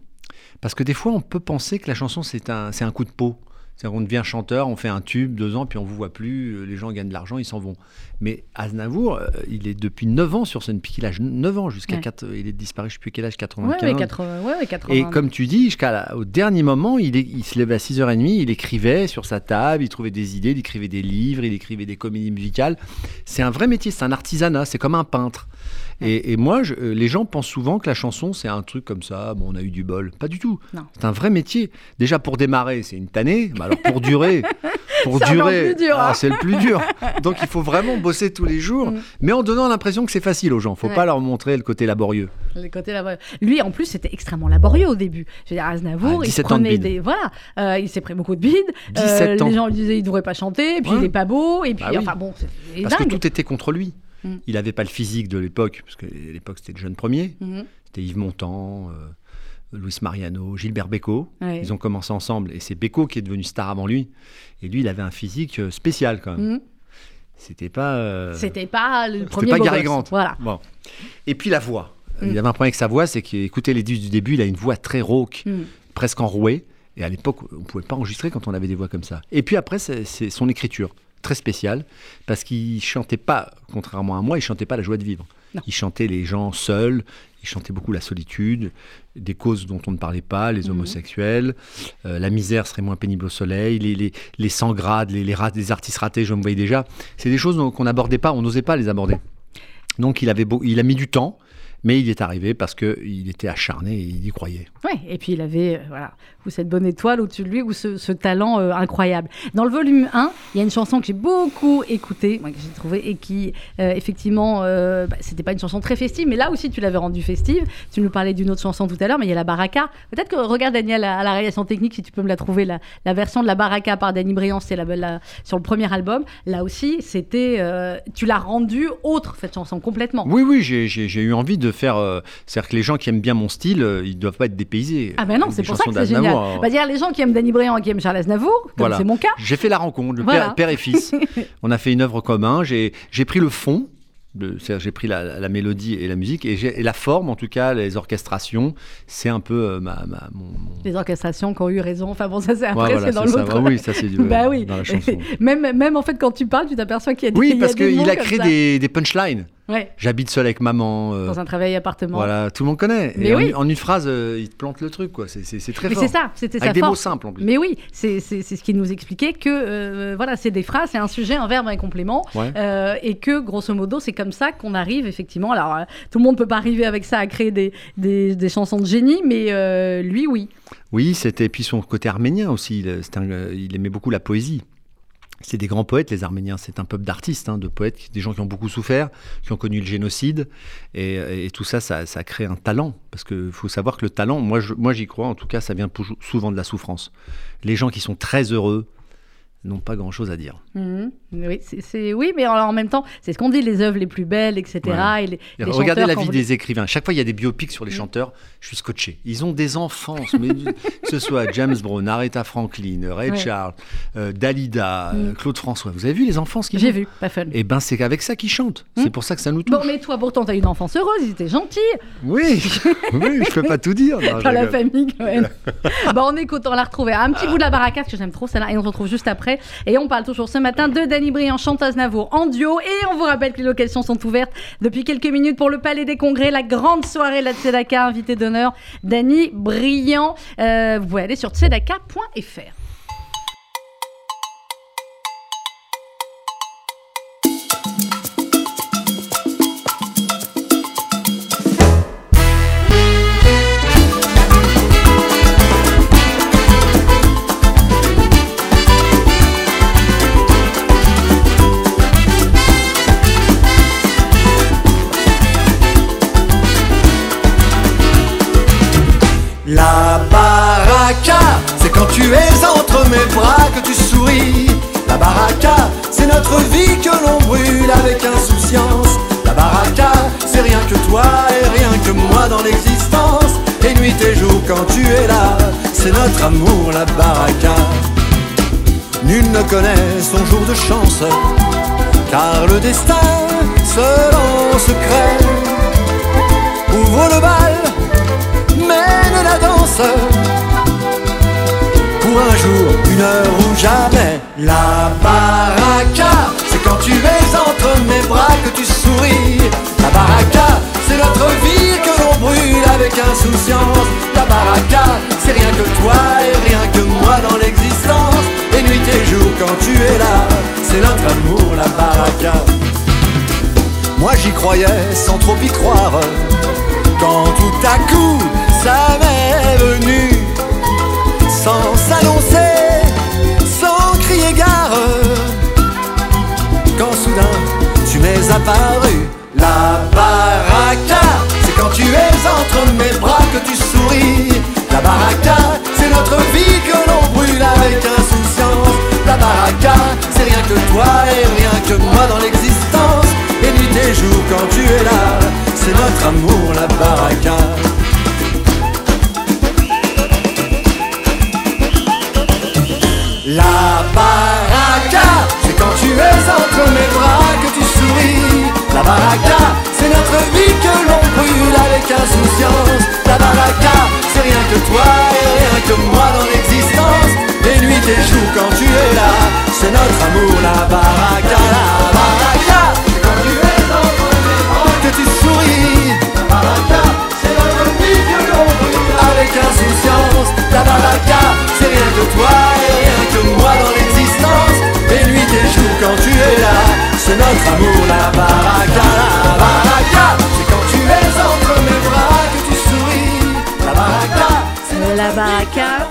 Parce que des fois, on peut penser que la chanson c'est un, c'est un coup de peau. C'est-à-dire qu'on devient chanteur, on fait un tube, deux ans, puis on vous voit plus, euh, les gens gagnent de l'argent, ils s'en vont. Mais Aznavour, euh, il est depuis 9 ans sur scène, depuis qu'il a 9 ans, jusqu'à Ouais. 4, il est disparu, je sais plus quel âge, Ouais, 95. ouais, 80, ouais, ouais, 80. Et comme tu dis, jusqu'à la- au dernier moment, il, est- il se levait à 6h30, il écrivait sur sa table, il trouvait des idées, il écrivait des livres, il écrivait des comédies musicales. C'est un vrai métier, c'est un artisanat, c'est comme un peintre. Et, et moi, je- euh, les gens pensent souvent que la chanson, c'est un truc comme ça, bon, on a eu du bol. Pas du tout. C'est un vrai métier. Déjà, pour démarrer, c'est une tannée. Mais alors, pour durer, pour durer, plus dur, hein. ah, c'est le plus dur. Donc, il faut vraiment bosser tous les jours, Mm. mais en donnant l'impression que c'est facile aux gens. Faut Ouais. pas leur montrer le côté laborieux. Le côté laborieux. Lui, en plus, c'était extrêmement laborieux au début. Je veux dire, Aznavour, Ah, il 17 ans de prenait bide. des. Voilà, euh, il s'est pris beaucoup de bides. 17 ans. Les gens lui disaient il devrait pas chanter, et puis Ouais. il est pas beau, et puis Bah oui. enfin bon, Parce dingue. que tout était contre lui. Mm. Il n'avait pas le physique de l'époque, parce que à l'époque c'était le jeune premier. Mhm. C'était Yves Montand, euh, Luis Mariano, Gilbert. Ouais. Ils ont commencé ensemble et c'est Bécaud qui est devenu star avant lui. Et lui, il avait un physique euh, spécial quand même. Mhm. C'était pas. euh, C'était pas le c'était premier pas beau Gary. Grant. Voilà. Bon. Et puis la voix. il avait un problème avec sa voix, c'est qu'écoutez les disques du début, il a une voix très rauque, Mm. presque enrouée. Et à l'époque, on ne pouvait pas enregistrer quand on avait des voix comme ça. Et puis après, c'est son écriture, très spéciale, parce qu'il chantait pas, contrairement à moi, il chantait pas la joie de vivre. Non. Il chantait les gens seuls, il chantait beaucoup la solitude, des causes dont on ne parlait pas, les Mhm. homosexuels, euh, la misère serait moins pénible au soleil, les, les, les sans grades, les, les, les artistes ratés, je me voyais déjà. C'est des choses qu'on n'abordait pas, on n'osait pas les aborder. Donc il, avait beau- il a mis du temps, mais il est arrivé parce qu'il était acharné et il y croyait. Ouais, et puis il avait euh, voilà, ou cette bonne étoile au-dessus de lui, ou ce, ce talent euh, incroyable. Dans le volume 1, il y a une chanson que j'ai beaucoup écoutée, moi, que j'ai trouvée, et qui, euh, effectivement, bah, c'était pas une chanson très festive, mais là aussi tu l'avais rendue festive. Tu nous parlais d'une autre chanson tout à l'heure, mais il y a la Baraka. Peut-être que, regarde Daniel, à, à la réalisation technique, si tu peux me la trouver, la, la version de la Baraka par Danny Briand, c'est la, la- sur le premier album. Là aussi, c'était, tu l'as rendue autre, cette chanson, complètement. Oui, oui, j'ai eu envie de faire. euh, C'est-à-dire que les gens qui aiment bien mon style, euh, ils ne doivent pas être dépaysés. Ah ben non, c'est pour ça que c'est génial. alors. Bah, dire les gens qui aiment Danny Briand et qui aiment Charles Aznavour, comme Voilà. c'est mon cas. J'ai fait la rencontre, le Voilà. père, père et fils. On a fait une œuvre commune. J'ai pris le fond. J'ai pris la, la mélodie et la musique et, la forme, en tout cas, les orchestrations, c'est un peu euh, ma, ma- mon, mon- Les orchestrations qui ont eu raison. Enfin bon, ça c'est Ouais, après, voilà, c'est dans l'autre. Oui, ça c'est du- bah oui. dans la chanson. même, même en fait, quand tu parles, tu t'aperçois qu'il y a des Oui, parce qu'il a créé des punchlines. Ouais, J'habite seul avec maman. euh, dans un travail appartement. voilà, tout le monde connaît. Mais et oui. en, une phrase, euh, il te plante le truc, quoi. C'est- très Mais fort. c'est ça, c'était sa Avec des mots simples en plus. Mais oui, c'est ce qui nous expliquait que euh, voilà, c'est des phrases, c'est un sujet, un verbe, un complément, Ouais. euh, et que grosso modo, c'est comme ça qu'on arrive effectivement. Alors, euh, tout le monde peut pas arriver avec ça à créer des, des, des chansons de génie, mais euh, lui, oui. Oui, c'était puis son côté arménien aussi. Il, un- euh, il aimait beaucoup la poésie. C'est des grands poètes, les Arméniens. C'est un peuple d'artistes, hein, de poètes, des gens qui ont beaucoup souffert, qui ont connu le génocide. Et, tout ça, ça, crée un talent. Parce qu'il faut savoir que le talent, moi, j'y crois, en tout cas, ça vient souvent de la souffrance. Les gens qui sont très heureux n'ont pas grand-chose à dire. Mhm. Oui, c'est c'est- oui, mais en même temps, c'est ce qu'on dit, les œuvres les plus belles, etc. Ouais. Et les, Et les regardez la vie vous- des écrivains. Chaque fois, il y a des biopics sur les chanteurs. Je suis scotché. Ils ont des enfants, mais que ce soit James Brown, Aretha Franklin, Ray Ouais. Charles, euh, Dalida, euh, Mm. Claude François. Vous avez vu les enfants ce qu'ils J'ai vu, pas fun. Et ben, c'est avec ça qu'ils chantent. C'est pour ça que ça nous touche. Bon, mais toi, pourtant, t'as une enfance heureuse, ils étaient gentils. Oui, oui, je peux pas tout dire. Non, dans la famille quand même. bon, on écoute, on l'a retrouvé. Un petit bout de la baraka, parce que j'aime trop celle-là, et on se retrouve juste après. Et on parle toujours ce matin de Danny Briand, chante Aznavour en duo. Et on vous rappelle que les locations sont ouvertes depuis quelques minutes pour le Palais des Congrès, la grande soirée de la Tzedaka, invité d'honneur, Danny Briand. Euh, vous pouvez aller sur tzedaka.fr. quand tu es là, c'est notre amour, la baraka. Nul ne connaît son jour de chance, car le destin, seul en secret, ouvre le bal mène la danse. Pour un jour, une heure ou jamais La baraka, c'est quand tu es entre mes bras que tu souris. La baraka, c'est notre vie brûle avec insouciance. La baraka, c'est rien que toi et rien que moi dans l'existence. Et nuit et jour quand tu es là, c'est notre amour la baraka. Moi j'y croyais sans trop y croire. Quand tout à coup ça m'est venu. Sans s'annoncer, sans crier gare. Quand soudain tu m'es apparu, la baraka, quand tu es entre mes bras que tu souris. La baraka, c'est notre vie que l'on brûle avec insouciance. La baraka, c'est rien que toi et rien que moi dans l'existence. Et nuit et jour quand tu es là, c'est notre amour, la baraka. La baraka, c'est notre amour, la baraka, la baraka. C'est quand tu es entre mes bras que tu souris, la baraka. c'est La baraka.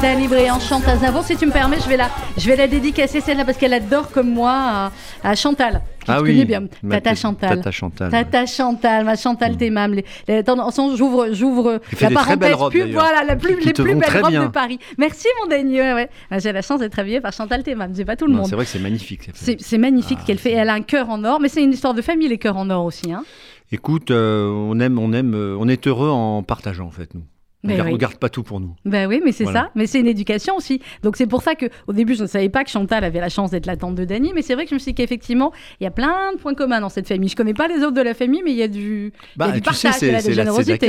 Dany Briand chante Aznavour. Si tu me permets, je vais la, je vais la dédicacer celle-là parce qu'elle adore comme moi à, à Chantal. Ah oui, connais bien. Tata Chantal. Tata Chantal, Tata Chantal, ma Chantal les, attention, j'ouvre, j'ouvre la parenthèse robes, pub. Voilà, la plus, les plus belles robes bien. de Paris. Merci mon ouais. Ah, J'ai la chance d'être habillée par Chantal Témam. C'est pas tout le monde. C'est vrai que c'est magnifique. c'est magnifique Ah, qu'elle fait. Elle a un cœur en or, mais c'est une histoire de famille les cœurs en or aussi. Hein. Écoute, euh, on aime, on aime, euh, on est heureux en partageant en fait nous. On Mais garde, oui. garde pas tout pour nous. Ben oui, mais c'est Voilà. ça. Mais c'est une éducation aussi. Donc c'est pour ça que au début je ne savais pas que Chantal avait la chance d'être la tante de Dany, mais c'est vrai que je me suis dit qu'effectivement il y a plein de points communs dans cette famille. Je connais pas les autres de la famille, mais il y a du, il y a du partage, sais, c'est la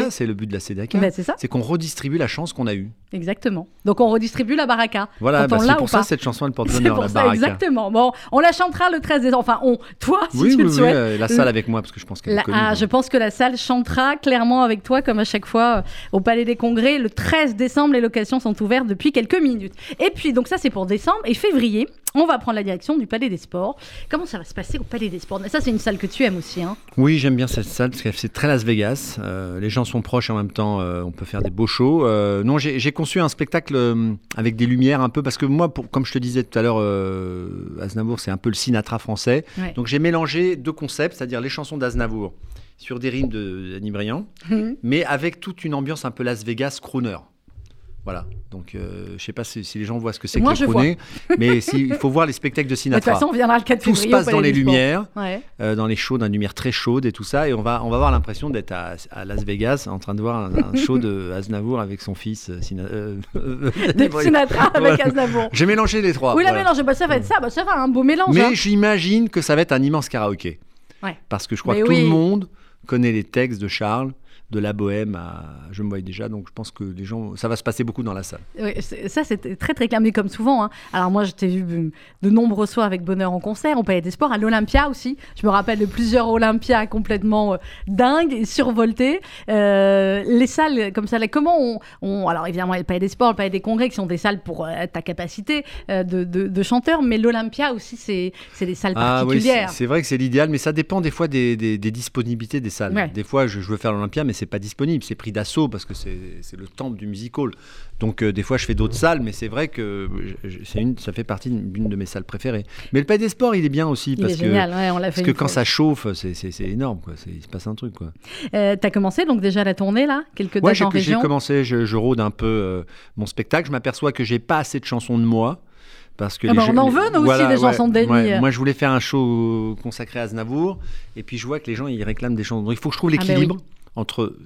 c'est le but de la Cédaca. Ben, c'est ça, c'est qu'on redistribue la chance qu'on a eue. exactement. Donc on redistribue la baraka. Voilà, bah, c'est pour ou ça pas. cette chanson elle porte bonheur, la ça, baraka. exactement. Bon, on la chantera le 13 décembre. Enfin, on, toi, si oui, tu oui, le souhaites. euh, la salle avec moi parce que je pense qu'elle est connue. ah, je pense que la salle chantera clairement avec toi, comme à chaque fois, euh, au Palais des Congrès. Le 13 décembre, les locations sont ouvertes depuis quelques minutes. Et puis, donc ça, c'est pour décembre. Et février, on va prendre la direction du Palais des Sports. Comment ça va se passer au Palais des Sports? Ça, c'est une salle que tu aimes aussi. Hein? Oui, j'aime bien cette salle parce que c'est très Las Vegas. Euh, les gens sont proches en même temps, euh, on peut faire des beaux shows. Euh, non, j'ai conçu un spectacle avec des lumières un peu parce que moi, pour, comme je te disais tout à l'heure, Aznavour, c'est un peu le Sinatra français. Ouais. Donc j'ai mélangé deux concepts, c'est-à-dire les chansons d'Aznavour sur des rimes de Danny Briand, Mhm. mais avec toute une ambiance un peu Las Vegas crooner. Voilà. Donc, euh, je sais pas si, si les gens voient ce que c'est que le crooner, mais si- il faut voir les spectacles de De toute Sinatra. façon, on viendra le 4 Tout se février. passe dans les lumières Ouais. euh, dans les shows, dans une lumière très chaude et tout ça. Et on va, on va avoir l'impression d'être à, à Las Vegas en train de voir un, un show de Aznavour avec son fils. euh, Sina- euh, De Sinatra avec. Aznavour. J'ai mélangé les trois. Oui, la voilà. mélange, bah, ça va être ça. Bah, ça va, un beau mélange. hein. Mais j'imagine que ça va être un immense karaoké. Ouais. Parce que je crois Mais que oui. tout le monde connaît les textes de Charles, de la bohème à Je me voyais déjà. Donc je pense que les gens, ça va se passer beaucoup dans la salle. Oui, ça c'était très très clair, mais comme souvent. hein. Alors moi, je t'ai vu de nombreux soirs avec bonheur en concert, au Palais des Sports, à l'Olympia aussi. Je me rappelle de plusieurs Olympia complètement euh, dingues et survoltés. Euh, les salles comme ça, là, comment on, on- Alors évidemment, il y a le Palais des Sports, le Palais des Congrès, qui sont des salles pour euh, ta capacité de, de, de chanteur, mais l'Olympia aussi, c'est des salles Ah oui, particulières. c'est vrai que c'est l'idéal, mais ça dépend des fois des, des- des disponibilités des salles. Ouais. Des fois, je, je veux faire l'Olympia, mais c'est pas disponible, c'est pris d'assaut parce que c'est le temple du music hall. Donc euh, des fois, je fais d'autres salles, mais c'est vrai que je- une, ça fait partie d'une de mes salles préférées. Mais le Palais des Sports, il est bien aussi il parce est que génial, ouais, on parce que quand ça chauffe, c'est- énorme, quoi. Il se passe un truc, quoi. Euh, T'as commencé donc déjà la tournée là, quelques dates j'ai en j'ai région. commencé, je, je rôde un peu euh, mon spectacle. Je m'aperçois que j'ai pas assez de chansons de moi. Parce que Ah les bah, on en veut, nous aussi, des chansons de Dany. Moi, je voulais faire un show consacré à Aznavour. Et puis, je vois que les gens, ils réclament des chansons. Donc, il faut que je trouve Ah bah l'équilibre entre euh,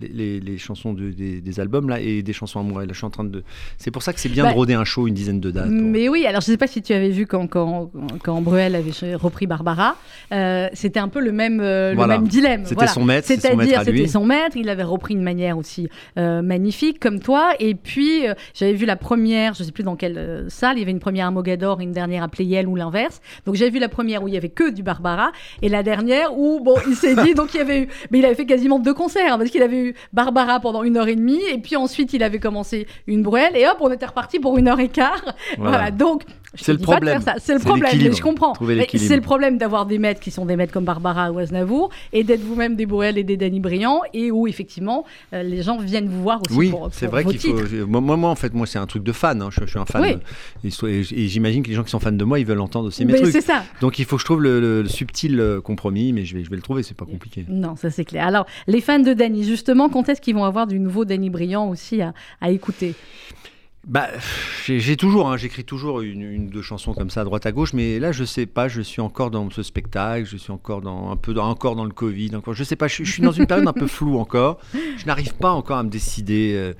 les, chansons de- des, des albums là, et des chansons à moi. Et là, je suis en train de... C'est pour ça que c'est bien Bah, de rôder un show, une dizaine de dates. pour- Mais oui, alors je ne sais pas si tu avais vu quand, quand, quand Bruel avait repris Barbara, euh, c'était un peu le même, euh, le Voilà. même dilemme. C'était Voilà. son maître, C'est-à-dire, c'était son maître, il avait repris une manière aussi euh, magnifique comme toi. Et puis, j'avais vu la première, je ne sais plus dans quelle salle, il y avait une première à Mogador, une dernière à Pléiel ou l'inverse. Donc j'avais vu la première où il y avait que du Barbara et la dernière où, bon, il s'est dit, donc il y avait eu, mais il avait fait quasiment deux concerts hein, parce qu'il avait eu Barbara pendant une heure et demie et puis ensuite il avait commencé une Bruel et hop, on était reparti pour une heure et quart. Voilà, Voilà. donc C'est le problème. C'est le problème, mais je comprends. C'est le problème d'avoir des maîtres qui sont des maîtres comme Barbara ou Aznavour et d'être vous-même des Bruel et des Danny Briand et où effectivement euh, les gens viennent vous voir aussi Oui, c'est vrai qu'il faut. Moi, moi, en fait, moi, c'est un truc de fan. hein. Je, je suis un fan. Oui. Et, et- j'imagine que les gens qui sont fans de moi, ils veulent entendre aussi mes Mais trucs. c'est ça. Donc, il faut que je trouve le, le- le subtil euh, compromis, mais je vais, je vais le trouver. C'est pas compliqué. Non, ça c'est clair. Alors, les fans de Danny, justement, quand est-ce qu'ils vont avoir du nouveau Danny Briand aussi à, à écouter? Bah, j'ai toujours, hein, j'écris toujours une, une ou deux chansons comme ça à droite à gauche, mais là je sais pas, je suis encore dans ce spectacle, je suis encore dans un peu dans, encore dans le Covid, encore, je sais pas, je, suis- je suis dans une période un peu floue encore. Je n'arrive pas encore à me décider. euh.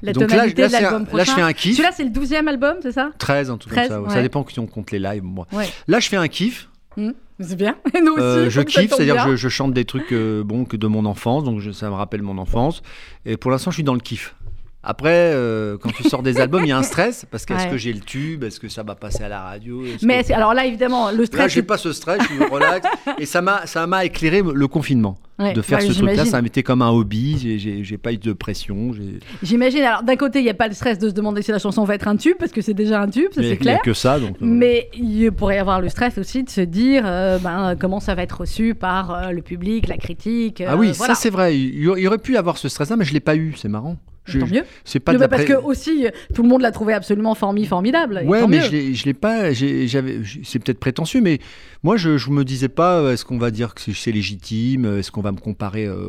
La Donc là, là, de l'album là, je fais un kiff. Celui-là, c'est le 12e album, c'est ça? 13 en tout 13, comme ça. ouais. Ça dépend si on compte les lives. Moi. Ouais. Là, je fais un kiff. Hmm, C'est bien. Et nous aussi. Euh, je donc ça kiffe, c'est-à-dire je, je chante des trucs euh, bon que de mon enfance, donc je- ça me rappelle mon enfance. Et pour l'instant, je suis dans le kiff. Après, euh, quand tu sors des albums, il y a un stress parce qu'est-ce Ouais. que j'ai le tube Est-ce que ça va passer à la radio Est-ce Mais que- alors là, évidemment, le Là, stress. j'ai pas ce stress, je suis relax. et ça m'a, ça m'a éclairé le confinement. Ouais, de faire ce truc-là, ça m'était comme un hobby. J'ai, pas eu de pression. J'imagine. Alors d'un côté, il n'y a pas le stress de se demander si la chanson va être un tube parce que c'est déjà un tube, ça c'est il y a clair. que ça, donc. euh, Mais il pourrait y avoir le stress aussi de se dire euh, ben, comment ça va être reçu par euh, le public, la critique. Ah oui, voilà. ça c'est vrai. Il aurait- il pu avoir ce stress-là, mais je l'ai pas eu. C'est marrant. Je- Tant mieux. C'est pas Non, de parce que aussi, tout le monde l'a trouvé absolument formi, formidable. Ouais, mais mieux. je l'ai, pas. j'avais, c'est peut-être prétentieux, mais moi, je, je me disais pas. euh, Est-ce qu'on va dire que c'est, légitime euh, Est-ce qu'on va me comparer euh,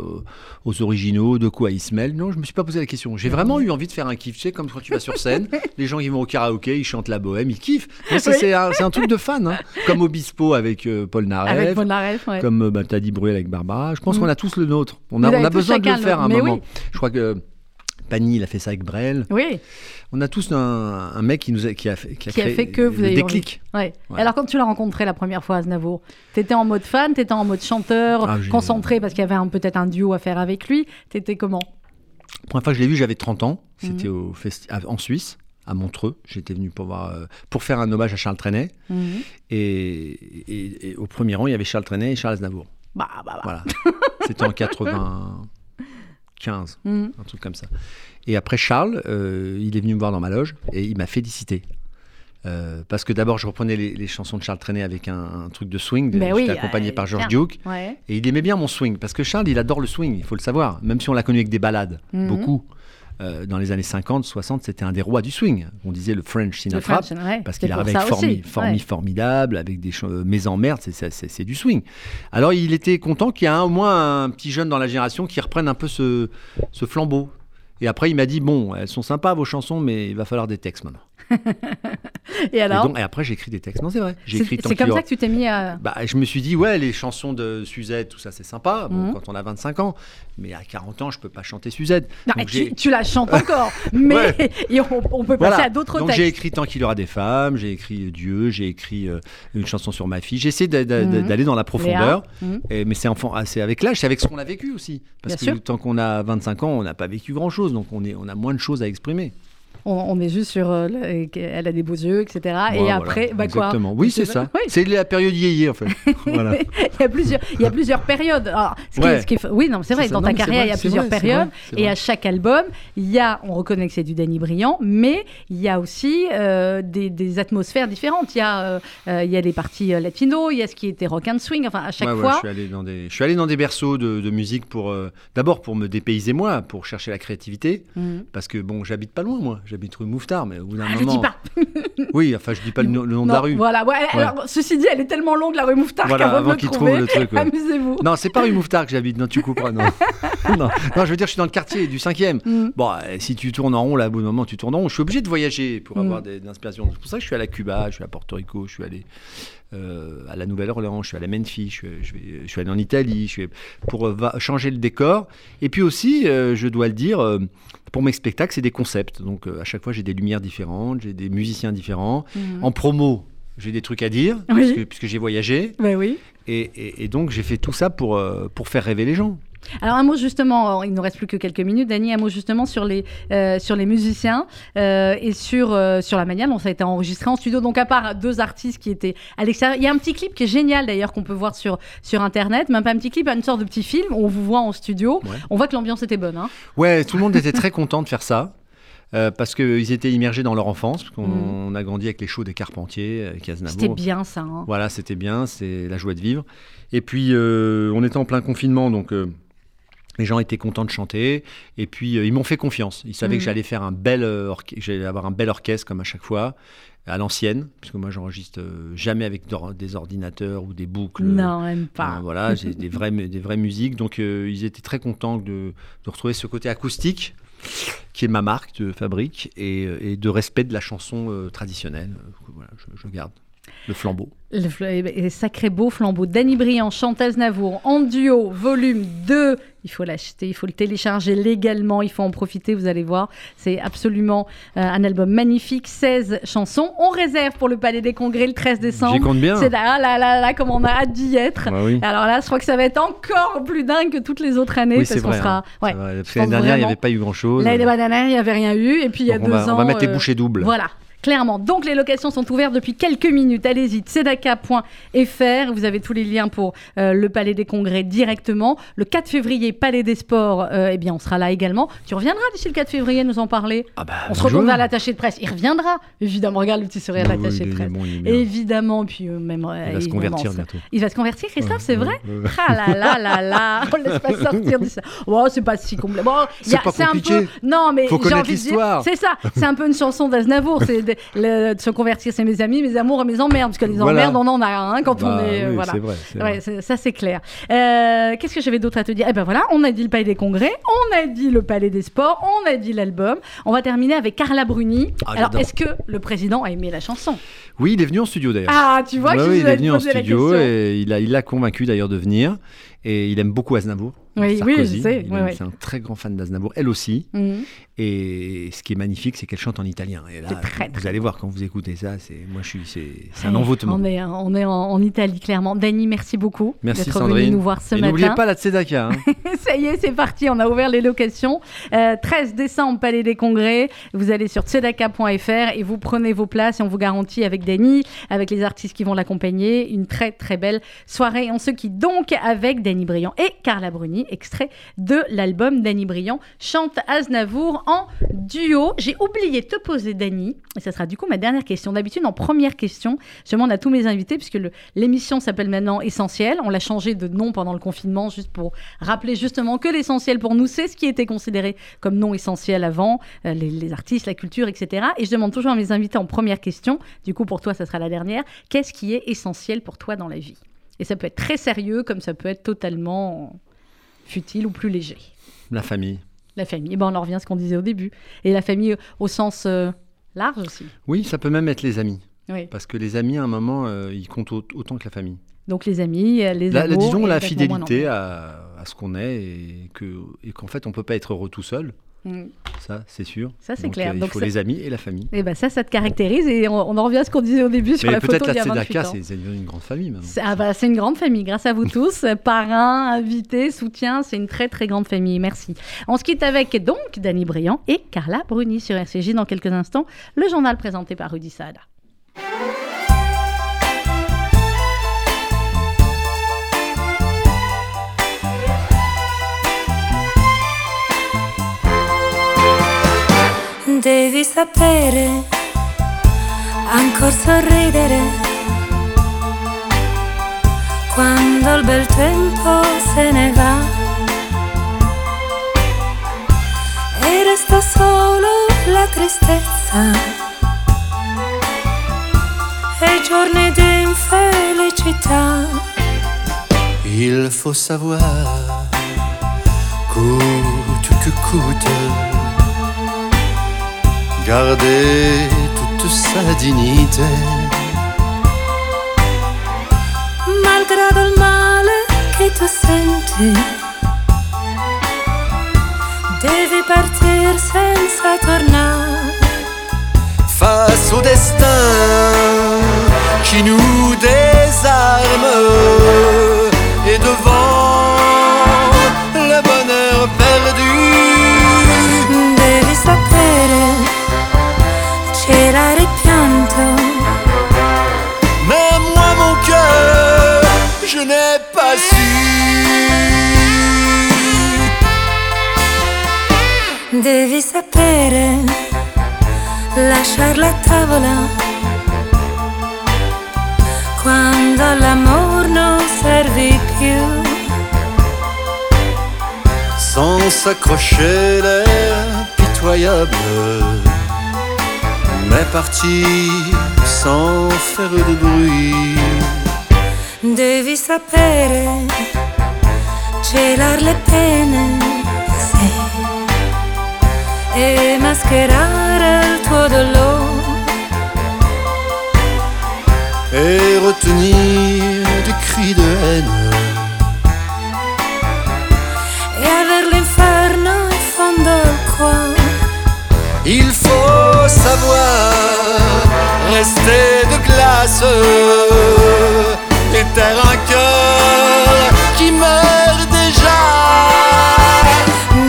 aux originaux De quoi ils se mêlent? Non, je me suis pas posé la question. J'ai vraiment eu envie de faire un kiff. Tu sais, comme quand tu vas sur scène, les gens qui vont au karaoké, ils chantent la bohème, ils kiffent. Oui. c'est, un, truc de fan, hein. comme Obispo avec euh, Paul Naref. Avec Polnareff, ouais. Comme bah, t'as dit Bruel avec Barbara. Je pense Mm. qu'on a tous le nôtre. On a, on besoin de le faire à un moment. oui. Je crois que Pani, il a fait ça avec Brel. Oui, On a tous un, un mec qui nous a, qui a fait, qui a qui a créé fait que vous avez déclic. ouais. Ouais. Alors quand tu l'as rencontré la première fois, Aznavour, t'étais en mode fan, t'étais en mode chanteur, Ah, concentré parce qu'il y avait peut-être un duo à faire avec lui. T'étais comment? La première fois que je l'ai vu, j'avais 30 ans. Mhm. C'était festi- à- en Suisse, à Montreux. J'étais venu pour, voir, euh, pour faire un hommage à Charles Trenet. Mhm. Et, et- et au premier rang, il y avait Charles Trenet et Charles Aznavour. Bah, bah, bah. Voilà. C'était en 95, Mhm. un truc comme ça. Et après, Charles, euh, il est venu me voir dans ma loge et il m'a félicité. Euh, parce que d'abord, je reprenais les, les chansons de Charles Trenet avec un, un truc de swing. Mais J'étais oui, accompagné euh, par George bien. Duke. Ouais. Et il aimait bien mon swing, parce que Charles, il adore le swing, il faut le savoir, même si on l'a connu avec des balades, Mhm. beaucoup. Euh, dans les années 50, 60, c'était un des rois du swing. On disait le French Le Sinatra, French, ouais. parce qu'il arrivait avec formi, aussi, formi ouais. formidable, avec des euh, Mes emmerdes, c'est- du swing. Alors il était content qu'il y ait au moins un petit jeune dans la génération qui reprenne un peu ce, ce flambeau. Et après, il m'a dit Bon, elles sont sympas vos chansons, mais il va falloir des textes maintenant. Et Et, alors donc, et après, j'ai écrit des textes. Non, c'est vrai. C'est comme ça que tu t'es mis à. bah, je me suis dit, ouais, les chansons de Suzette, tout ça, c'est sympa, bon, Mhm. quand on a 25 ans. Mais à 40 ans, je peux pas chanter Suzette. Non, Donc tu, tu la chantes encore, mais Ouais. et on, on peut passer Voilà. à d'autres Donc textes. j'ai écrit Tant qu'il y aura des femmes, j'ai écrit Dieu, j'ai écrit euh, une chanson sur ma fille. J'essaie Mhm. d'aller dans la profondeur. Mhm. Et- mais c'est enfant, ah, c'est avec l'âge, c'est avec ce qu'on a vécu aussi. Parce Bien que sûr. tant qu'on a 25 ans, on n'a pas vécu grand-chose, donc on, est, on a moins de choses à exprimer. On, on est juste sur. euh, le- elle a des beaux yeux, etc. et après, voilà, bah quoi Exactement. Oui, c'est ça. oui. C'est la période yéyé, en fait. voilà. il, y a plusieurs, il y a plusieurs périodes. Alors, ce qui est- Ouais. ce qui est- oui, non, c'est vrai, dans Non, ta carrière, vrai, il y a plusieurs vrai, périodes. vrai, Et à chaque album, il y a, on reconnaît que c'est du Danny Brillant, mais il y a aussi euh, des, des atmosphères différentes. Il y, a, euh, il y a les parties latino, il y a ce qui était rock and swing. Enfin, à chaque Ouais, fois. je, suis allé dans des, je suis allé dans des berceaux de, de musique pour d'abord pour me dépayser moi, pour chercher la créativité, Mhm. parce que bon, j'habite pas loin moi, j'habite rue Mouffetard, mais au bout d'un Ah, je moment, dis pas. oui, enfin je dis pas le, no- le nom de la rue. Voilà. Ouais, Alors, ceci dit, elle est tellement longue, la rue Mouffetard, Voilà, qu'avant de trouve le truc, ouais. amusez-vous. Non, c'est pas rue Mouffetard que j'habite, non, tu couperas, non. non. non, je veux dire, je suis dans le quartier du 5e. Mhm. Bon, euh, si tu tournes en rond, là, au bout d'un moment, tu tournes en rond. Je suis obligé de voyager pour Mm. avoir des, des inspirations. C'est pour ça que je suis allé à Cuba, je suis à Porto Rico, je suis allé euh, à la Nouvelle-Orléans, je suis à Memphis, je suis, je je suis allé en Italie, je suis, pour euh, va- changer le décor. Et puis aussi, euh, je dois le dire, pour mes spectacles, c'est des concepts. Donc à chaque fois, j'ai des lumières différentes, j'ai des musiciens différents. Mhm. En promo, j'ai des trucs à dire, Oui. puisque, puisque j'ai voyagé. Ben oui. Et, et- et donc, j'ai fait tout ça pour, pour faire rêver les gens. Alors un mot justement, il nous reste plus que quelques minutes, Dany, un mot justement sur les, euh, sur les musiciens euh, et sur, euh, sur la manière dont ça a été enregistré en studio. Donc à part deux artistes qui étaient à l'extérieur, il y a un petit clip qui est génial d'ailleurs qu'on peut voir sur, sur Internet, même pas un petit clip, une sorte de petit film où on vous voit en studio. Ouais. On voit que l'ambiance était bonne. Hein. Ouais, tout le monde était très content de faire ça. euh, parce qu'ils étaient immergés dans leur enfance, parce qu'on Mm. a grandi avec les shows des Carpentiers, avec. C'était bien ça. hein. Voilà, c'était bien, c'est la joie de vivre. Et puis, euh, on était en plein confinement, donc euh, les gens étaient contents de chanter. Et puis, euh, ils m'ont fait confiance. Ils savaient que j'allais faire un bel, euh, j'allais avoir un bel orchestre comme à chaque fois, à l'ancienne, parce que moi, j'enregistre euh, jamais avec des ordinateurs ou des boucles. Non, même Euh, pas. voilà, j'ai des vraies, des vraies musiques. Donc, ils étaient très contents de, de retrouver ce côté acoustique, qui est ma marque de fabrique, et, et de respect de la chanson traditionnelle. voilà, je, je garde. Le flambeau. Le fl- et- et sacré beau flambeau. Danny Briand, Chantal Znavour, en duo, volume 2. Il faut l'acheter, il faut le télécharger légalement, il faut en profiter, vous allez voir. C'est absolument euh, un album magnifique, 16 chansons. On réserve pour le Palais des Congrès le 13 décembre. J'y compte bien. C'est là, là, là, là, comme on a hâte d'y être. Bah oui. Alors là, je crois que ça va être encore plus dingue que toutes les autres années. Oui, parce qu'on sera. hein. Ouais. L'année dernière, il n'y avait pas eu grand-chose. L'année dernière, il n'y avait rien eu. Et puis il y a Donc deux on va, ans. on va mettre les euh, bouchées doubles. Voilà. Clairement. Donc les locations sont ouvertes depuis quelques minutes. Allez-y, tzedaka.fr. Vous avez tous les liens pour euh, le Palais des Congrès directement. Le 4 février, Palais des Sports, euh, eh bien, on sera là également. Tu reviendras d'ici le 4 février nous en parler Ah bah, On se retourne vers l'attaché de presse. Il reviendra. Évidemment, regarde le petit sourire de Oui, l'attaché de presse. bon. Évidemment, puis euh, même. Il va se convertir bientôt. Il va se convertir, Christophe, c'est vrai Ouais. Ah là là là là On le laisse pas sortir de ça. Oh, c'est pas si. Bon, y C'est un peu. Non, mais Faut connaître l'histoire. C'est ça. C'est un peu une chanson d'Aznavour. C'est de, se convertir, c'est mes amis, mes amours et mes emmerdes. Parce que les Voilà. emmerdes, on en a un quand on Bah est. oui, voilà. C'est vrai. c'est Ouais, vrai. ça c'est clair. Euh, Qu'est-ce que j'avais d'autre à te dire? Eh ben voilà, on a dit le Palais des Congrès, on a dit le Palais des Sports, on a dit l'album. On va terminer avec Carla Bruni. Ah, Alors, est-ce que le président a aimé la chanson? Oui, il est venu en studio d'ailleurs. Ah, tu vois Ouais, que je oui, vous il est venu en la studio et il a, il l'a convaincu d'ailleurs de venir. Et il aime beaucoup Aznavour. Oui, oui, Sarkozy. je sais, ouais, ouais. C'est un très grand fan d'Aznavour. Elle aussi. Mhm. Et ce qui est magnifique, c'est qu'elle chante en italien. Et là, très, vous très allez voir quand vous écoutez ça. C'est moi, je suis, c'est, un envoûtement. On est, on est en, en Italie, clairement. Dany, merci beaucoup Merci d'être venu nous voir ce et matin. n'oubliez pas la Tzedaka. hein. Ça y est, c'est parti, on a ouvert les locations. Euh, 13 décembre, Palais des Congrès. Vous allez sur tzedaka.fr et vous prenez vos places et on vous garantit avec Dany, avec les artistes qui vont l'accompagner, une très très belle soirée. On se quitte donc avec Dany Briand et Carla Bruni, extrait de l'album Dany Briand chante Aznavour en duo. J'ai oublié de te poser Dany, et ça sera du coup ma dernière question. D'habitude, en première question, je demande à tous mes invités, puisque l'émission s'appelle maintenant Essentiel. On l'a changé de nom pendant le confinement, juste pour rappeler justement que l'essentiel pour nous, c'est ce qui était considéré comme non essentiel avant, euh, les, les artistes, la culture, etc. Et je demande toujours à mes invités en première question, du coup pour toi, ça sera la dernière, qu'est-ce qui est essentiel pour toi dans la vie? Et ça peut être très sérieux, comme ça peut être totalement futile ou plus léger. La famille. La famille, Eh ben, on en revient à ce qu'on disait au début. Et la famille euh, au sens euh, large aussi. Oui, ça peut même être les amis. Oui. Parce que les amis, à un moment, euh, ils comptent au- autant que la famille. Donc les amis, les La, amours disons et la fidélité à, à ce qu'on est et que et qu'en fait on peut pas être heureux tout seul. Mm. Ça, c'est sûr. Ça, c'est clair. euh, il Donc faut ça- les amis et la famille. Et ben ça, ça te caractérise et on, on en revient à ce qu'on disait au début sur Mais la photo d'il y la a 28 Tzedaka, ans. c'est une grande famille maintenant. C'est ah bah, c'est une grande famille, grâce à vous tous. Parrains, invités, soutien, c'est une très très grande famille. Merci. On se quitte avec donc Dany Briand et Carla Bruni sur RCJ dans quelques instants. Le journal présenté par Rudy Saada. Devi sapere, ancora sorridere, quando il bel tempo se ne va. E resta solo la tristezza e giorni di infelicità. Il faut savoir, que coûte, garder toute sa dignité. malgrado il male che tu senti. Devi partir senza tornare. Face au destin qui nous désarme et devant Devi sapere, lasciare la tavola. Quando l'amore non serve più. Sans s'accrocher l'air pitoyable, mais partir sans faire de bruit. Devi sapere celar le pene et e mascherare il tuo dolore. Et retenir des cris de haine. Et vers l'inferno in fondo al il faut savoir rester de glace et taire un cœur qui meurt déjà.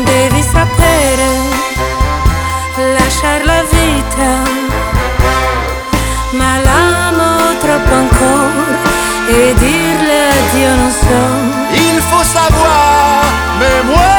Devi sapere lasciar la vita, ma l'amo troppo ancora e dirle addio non so. Il faut savoir, mais moi.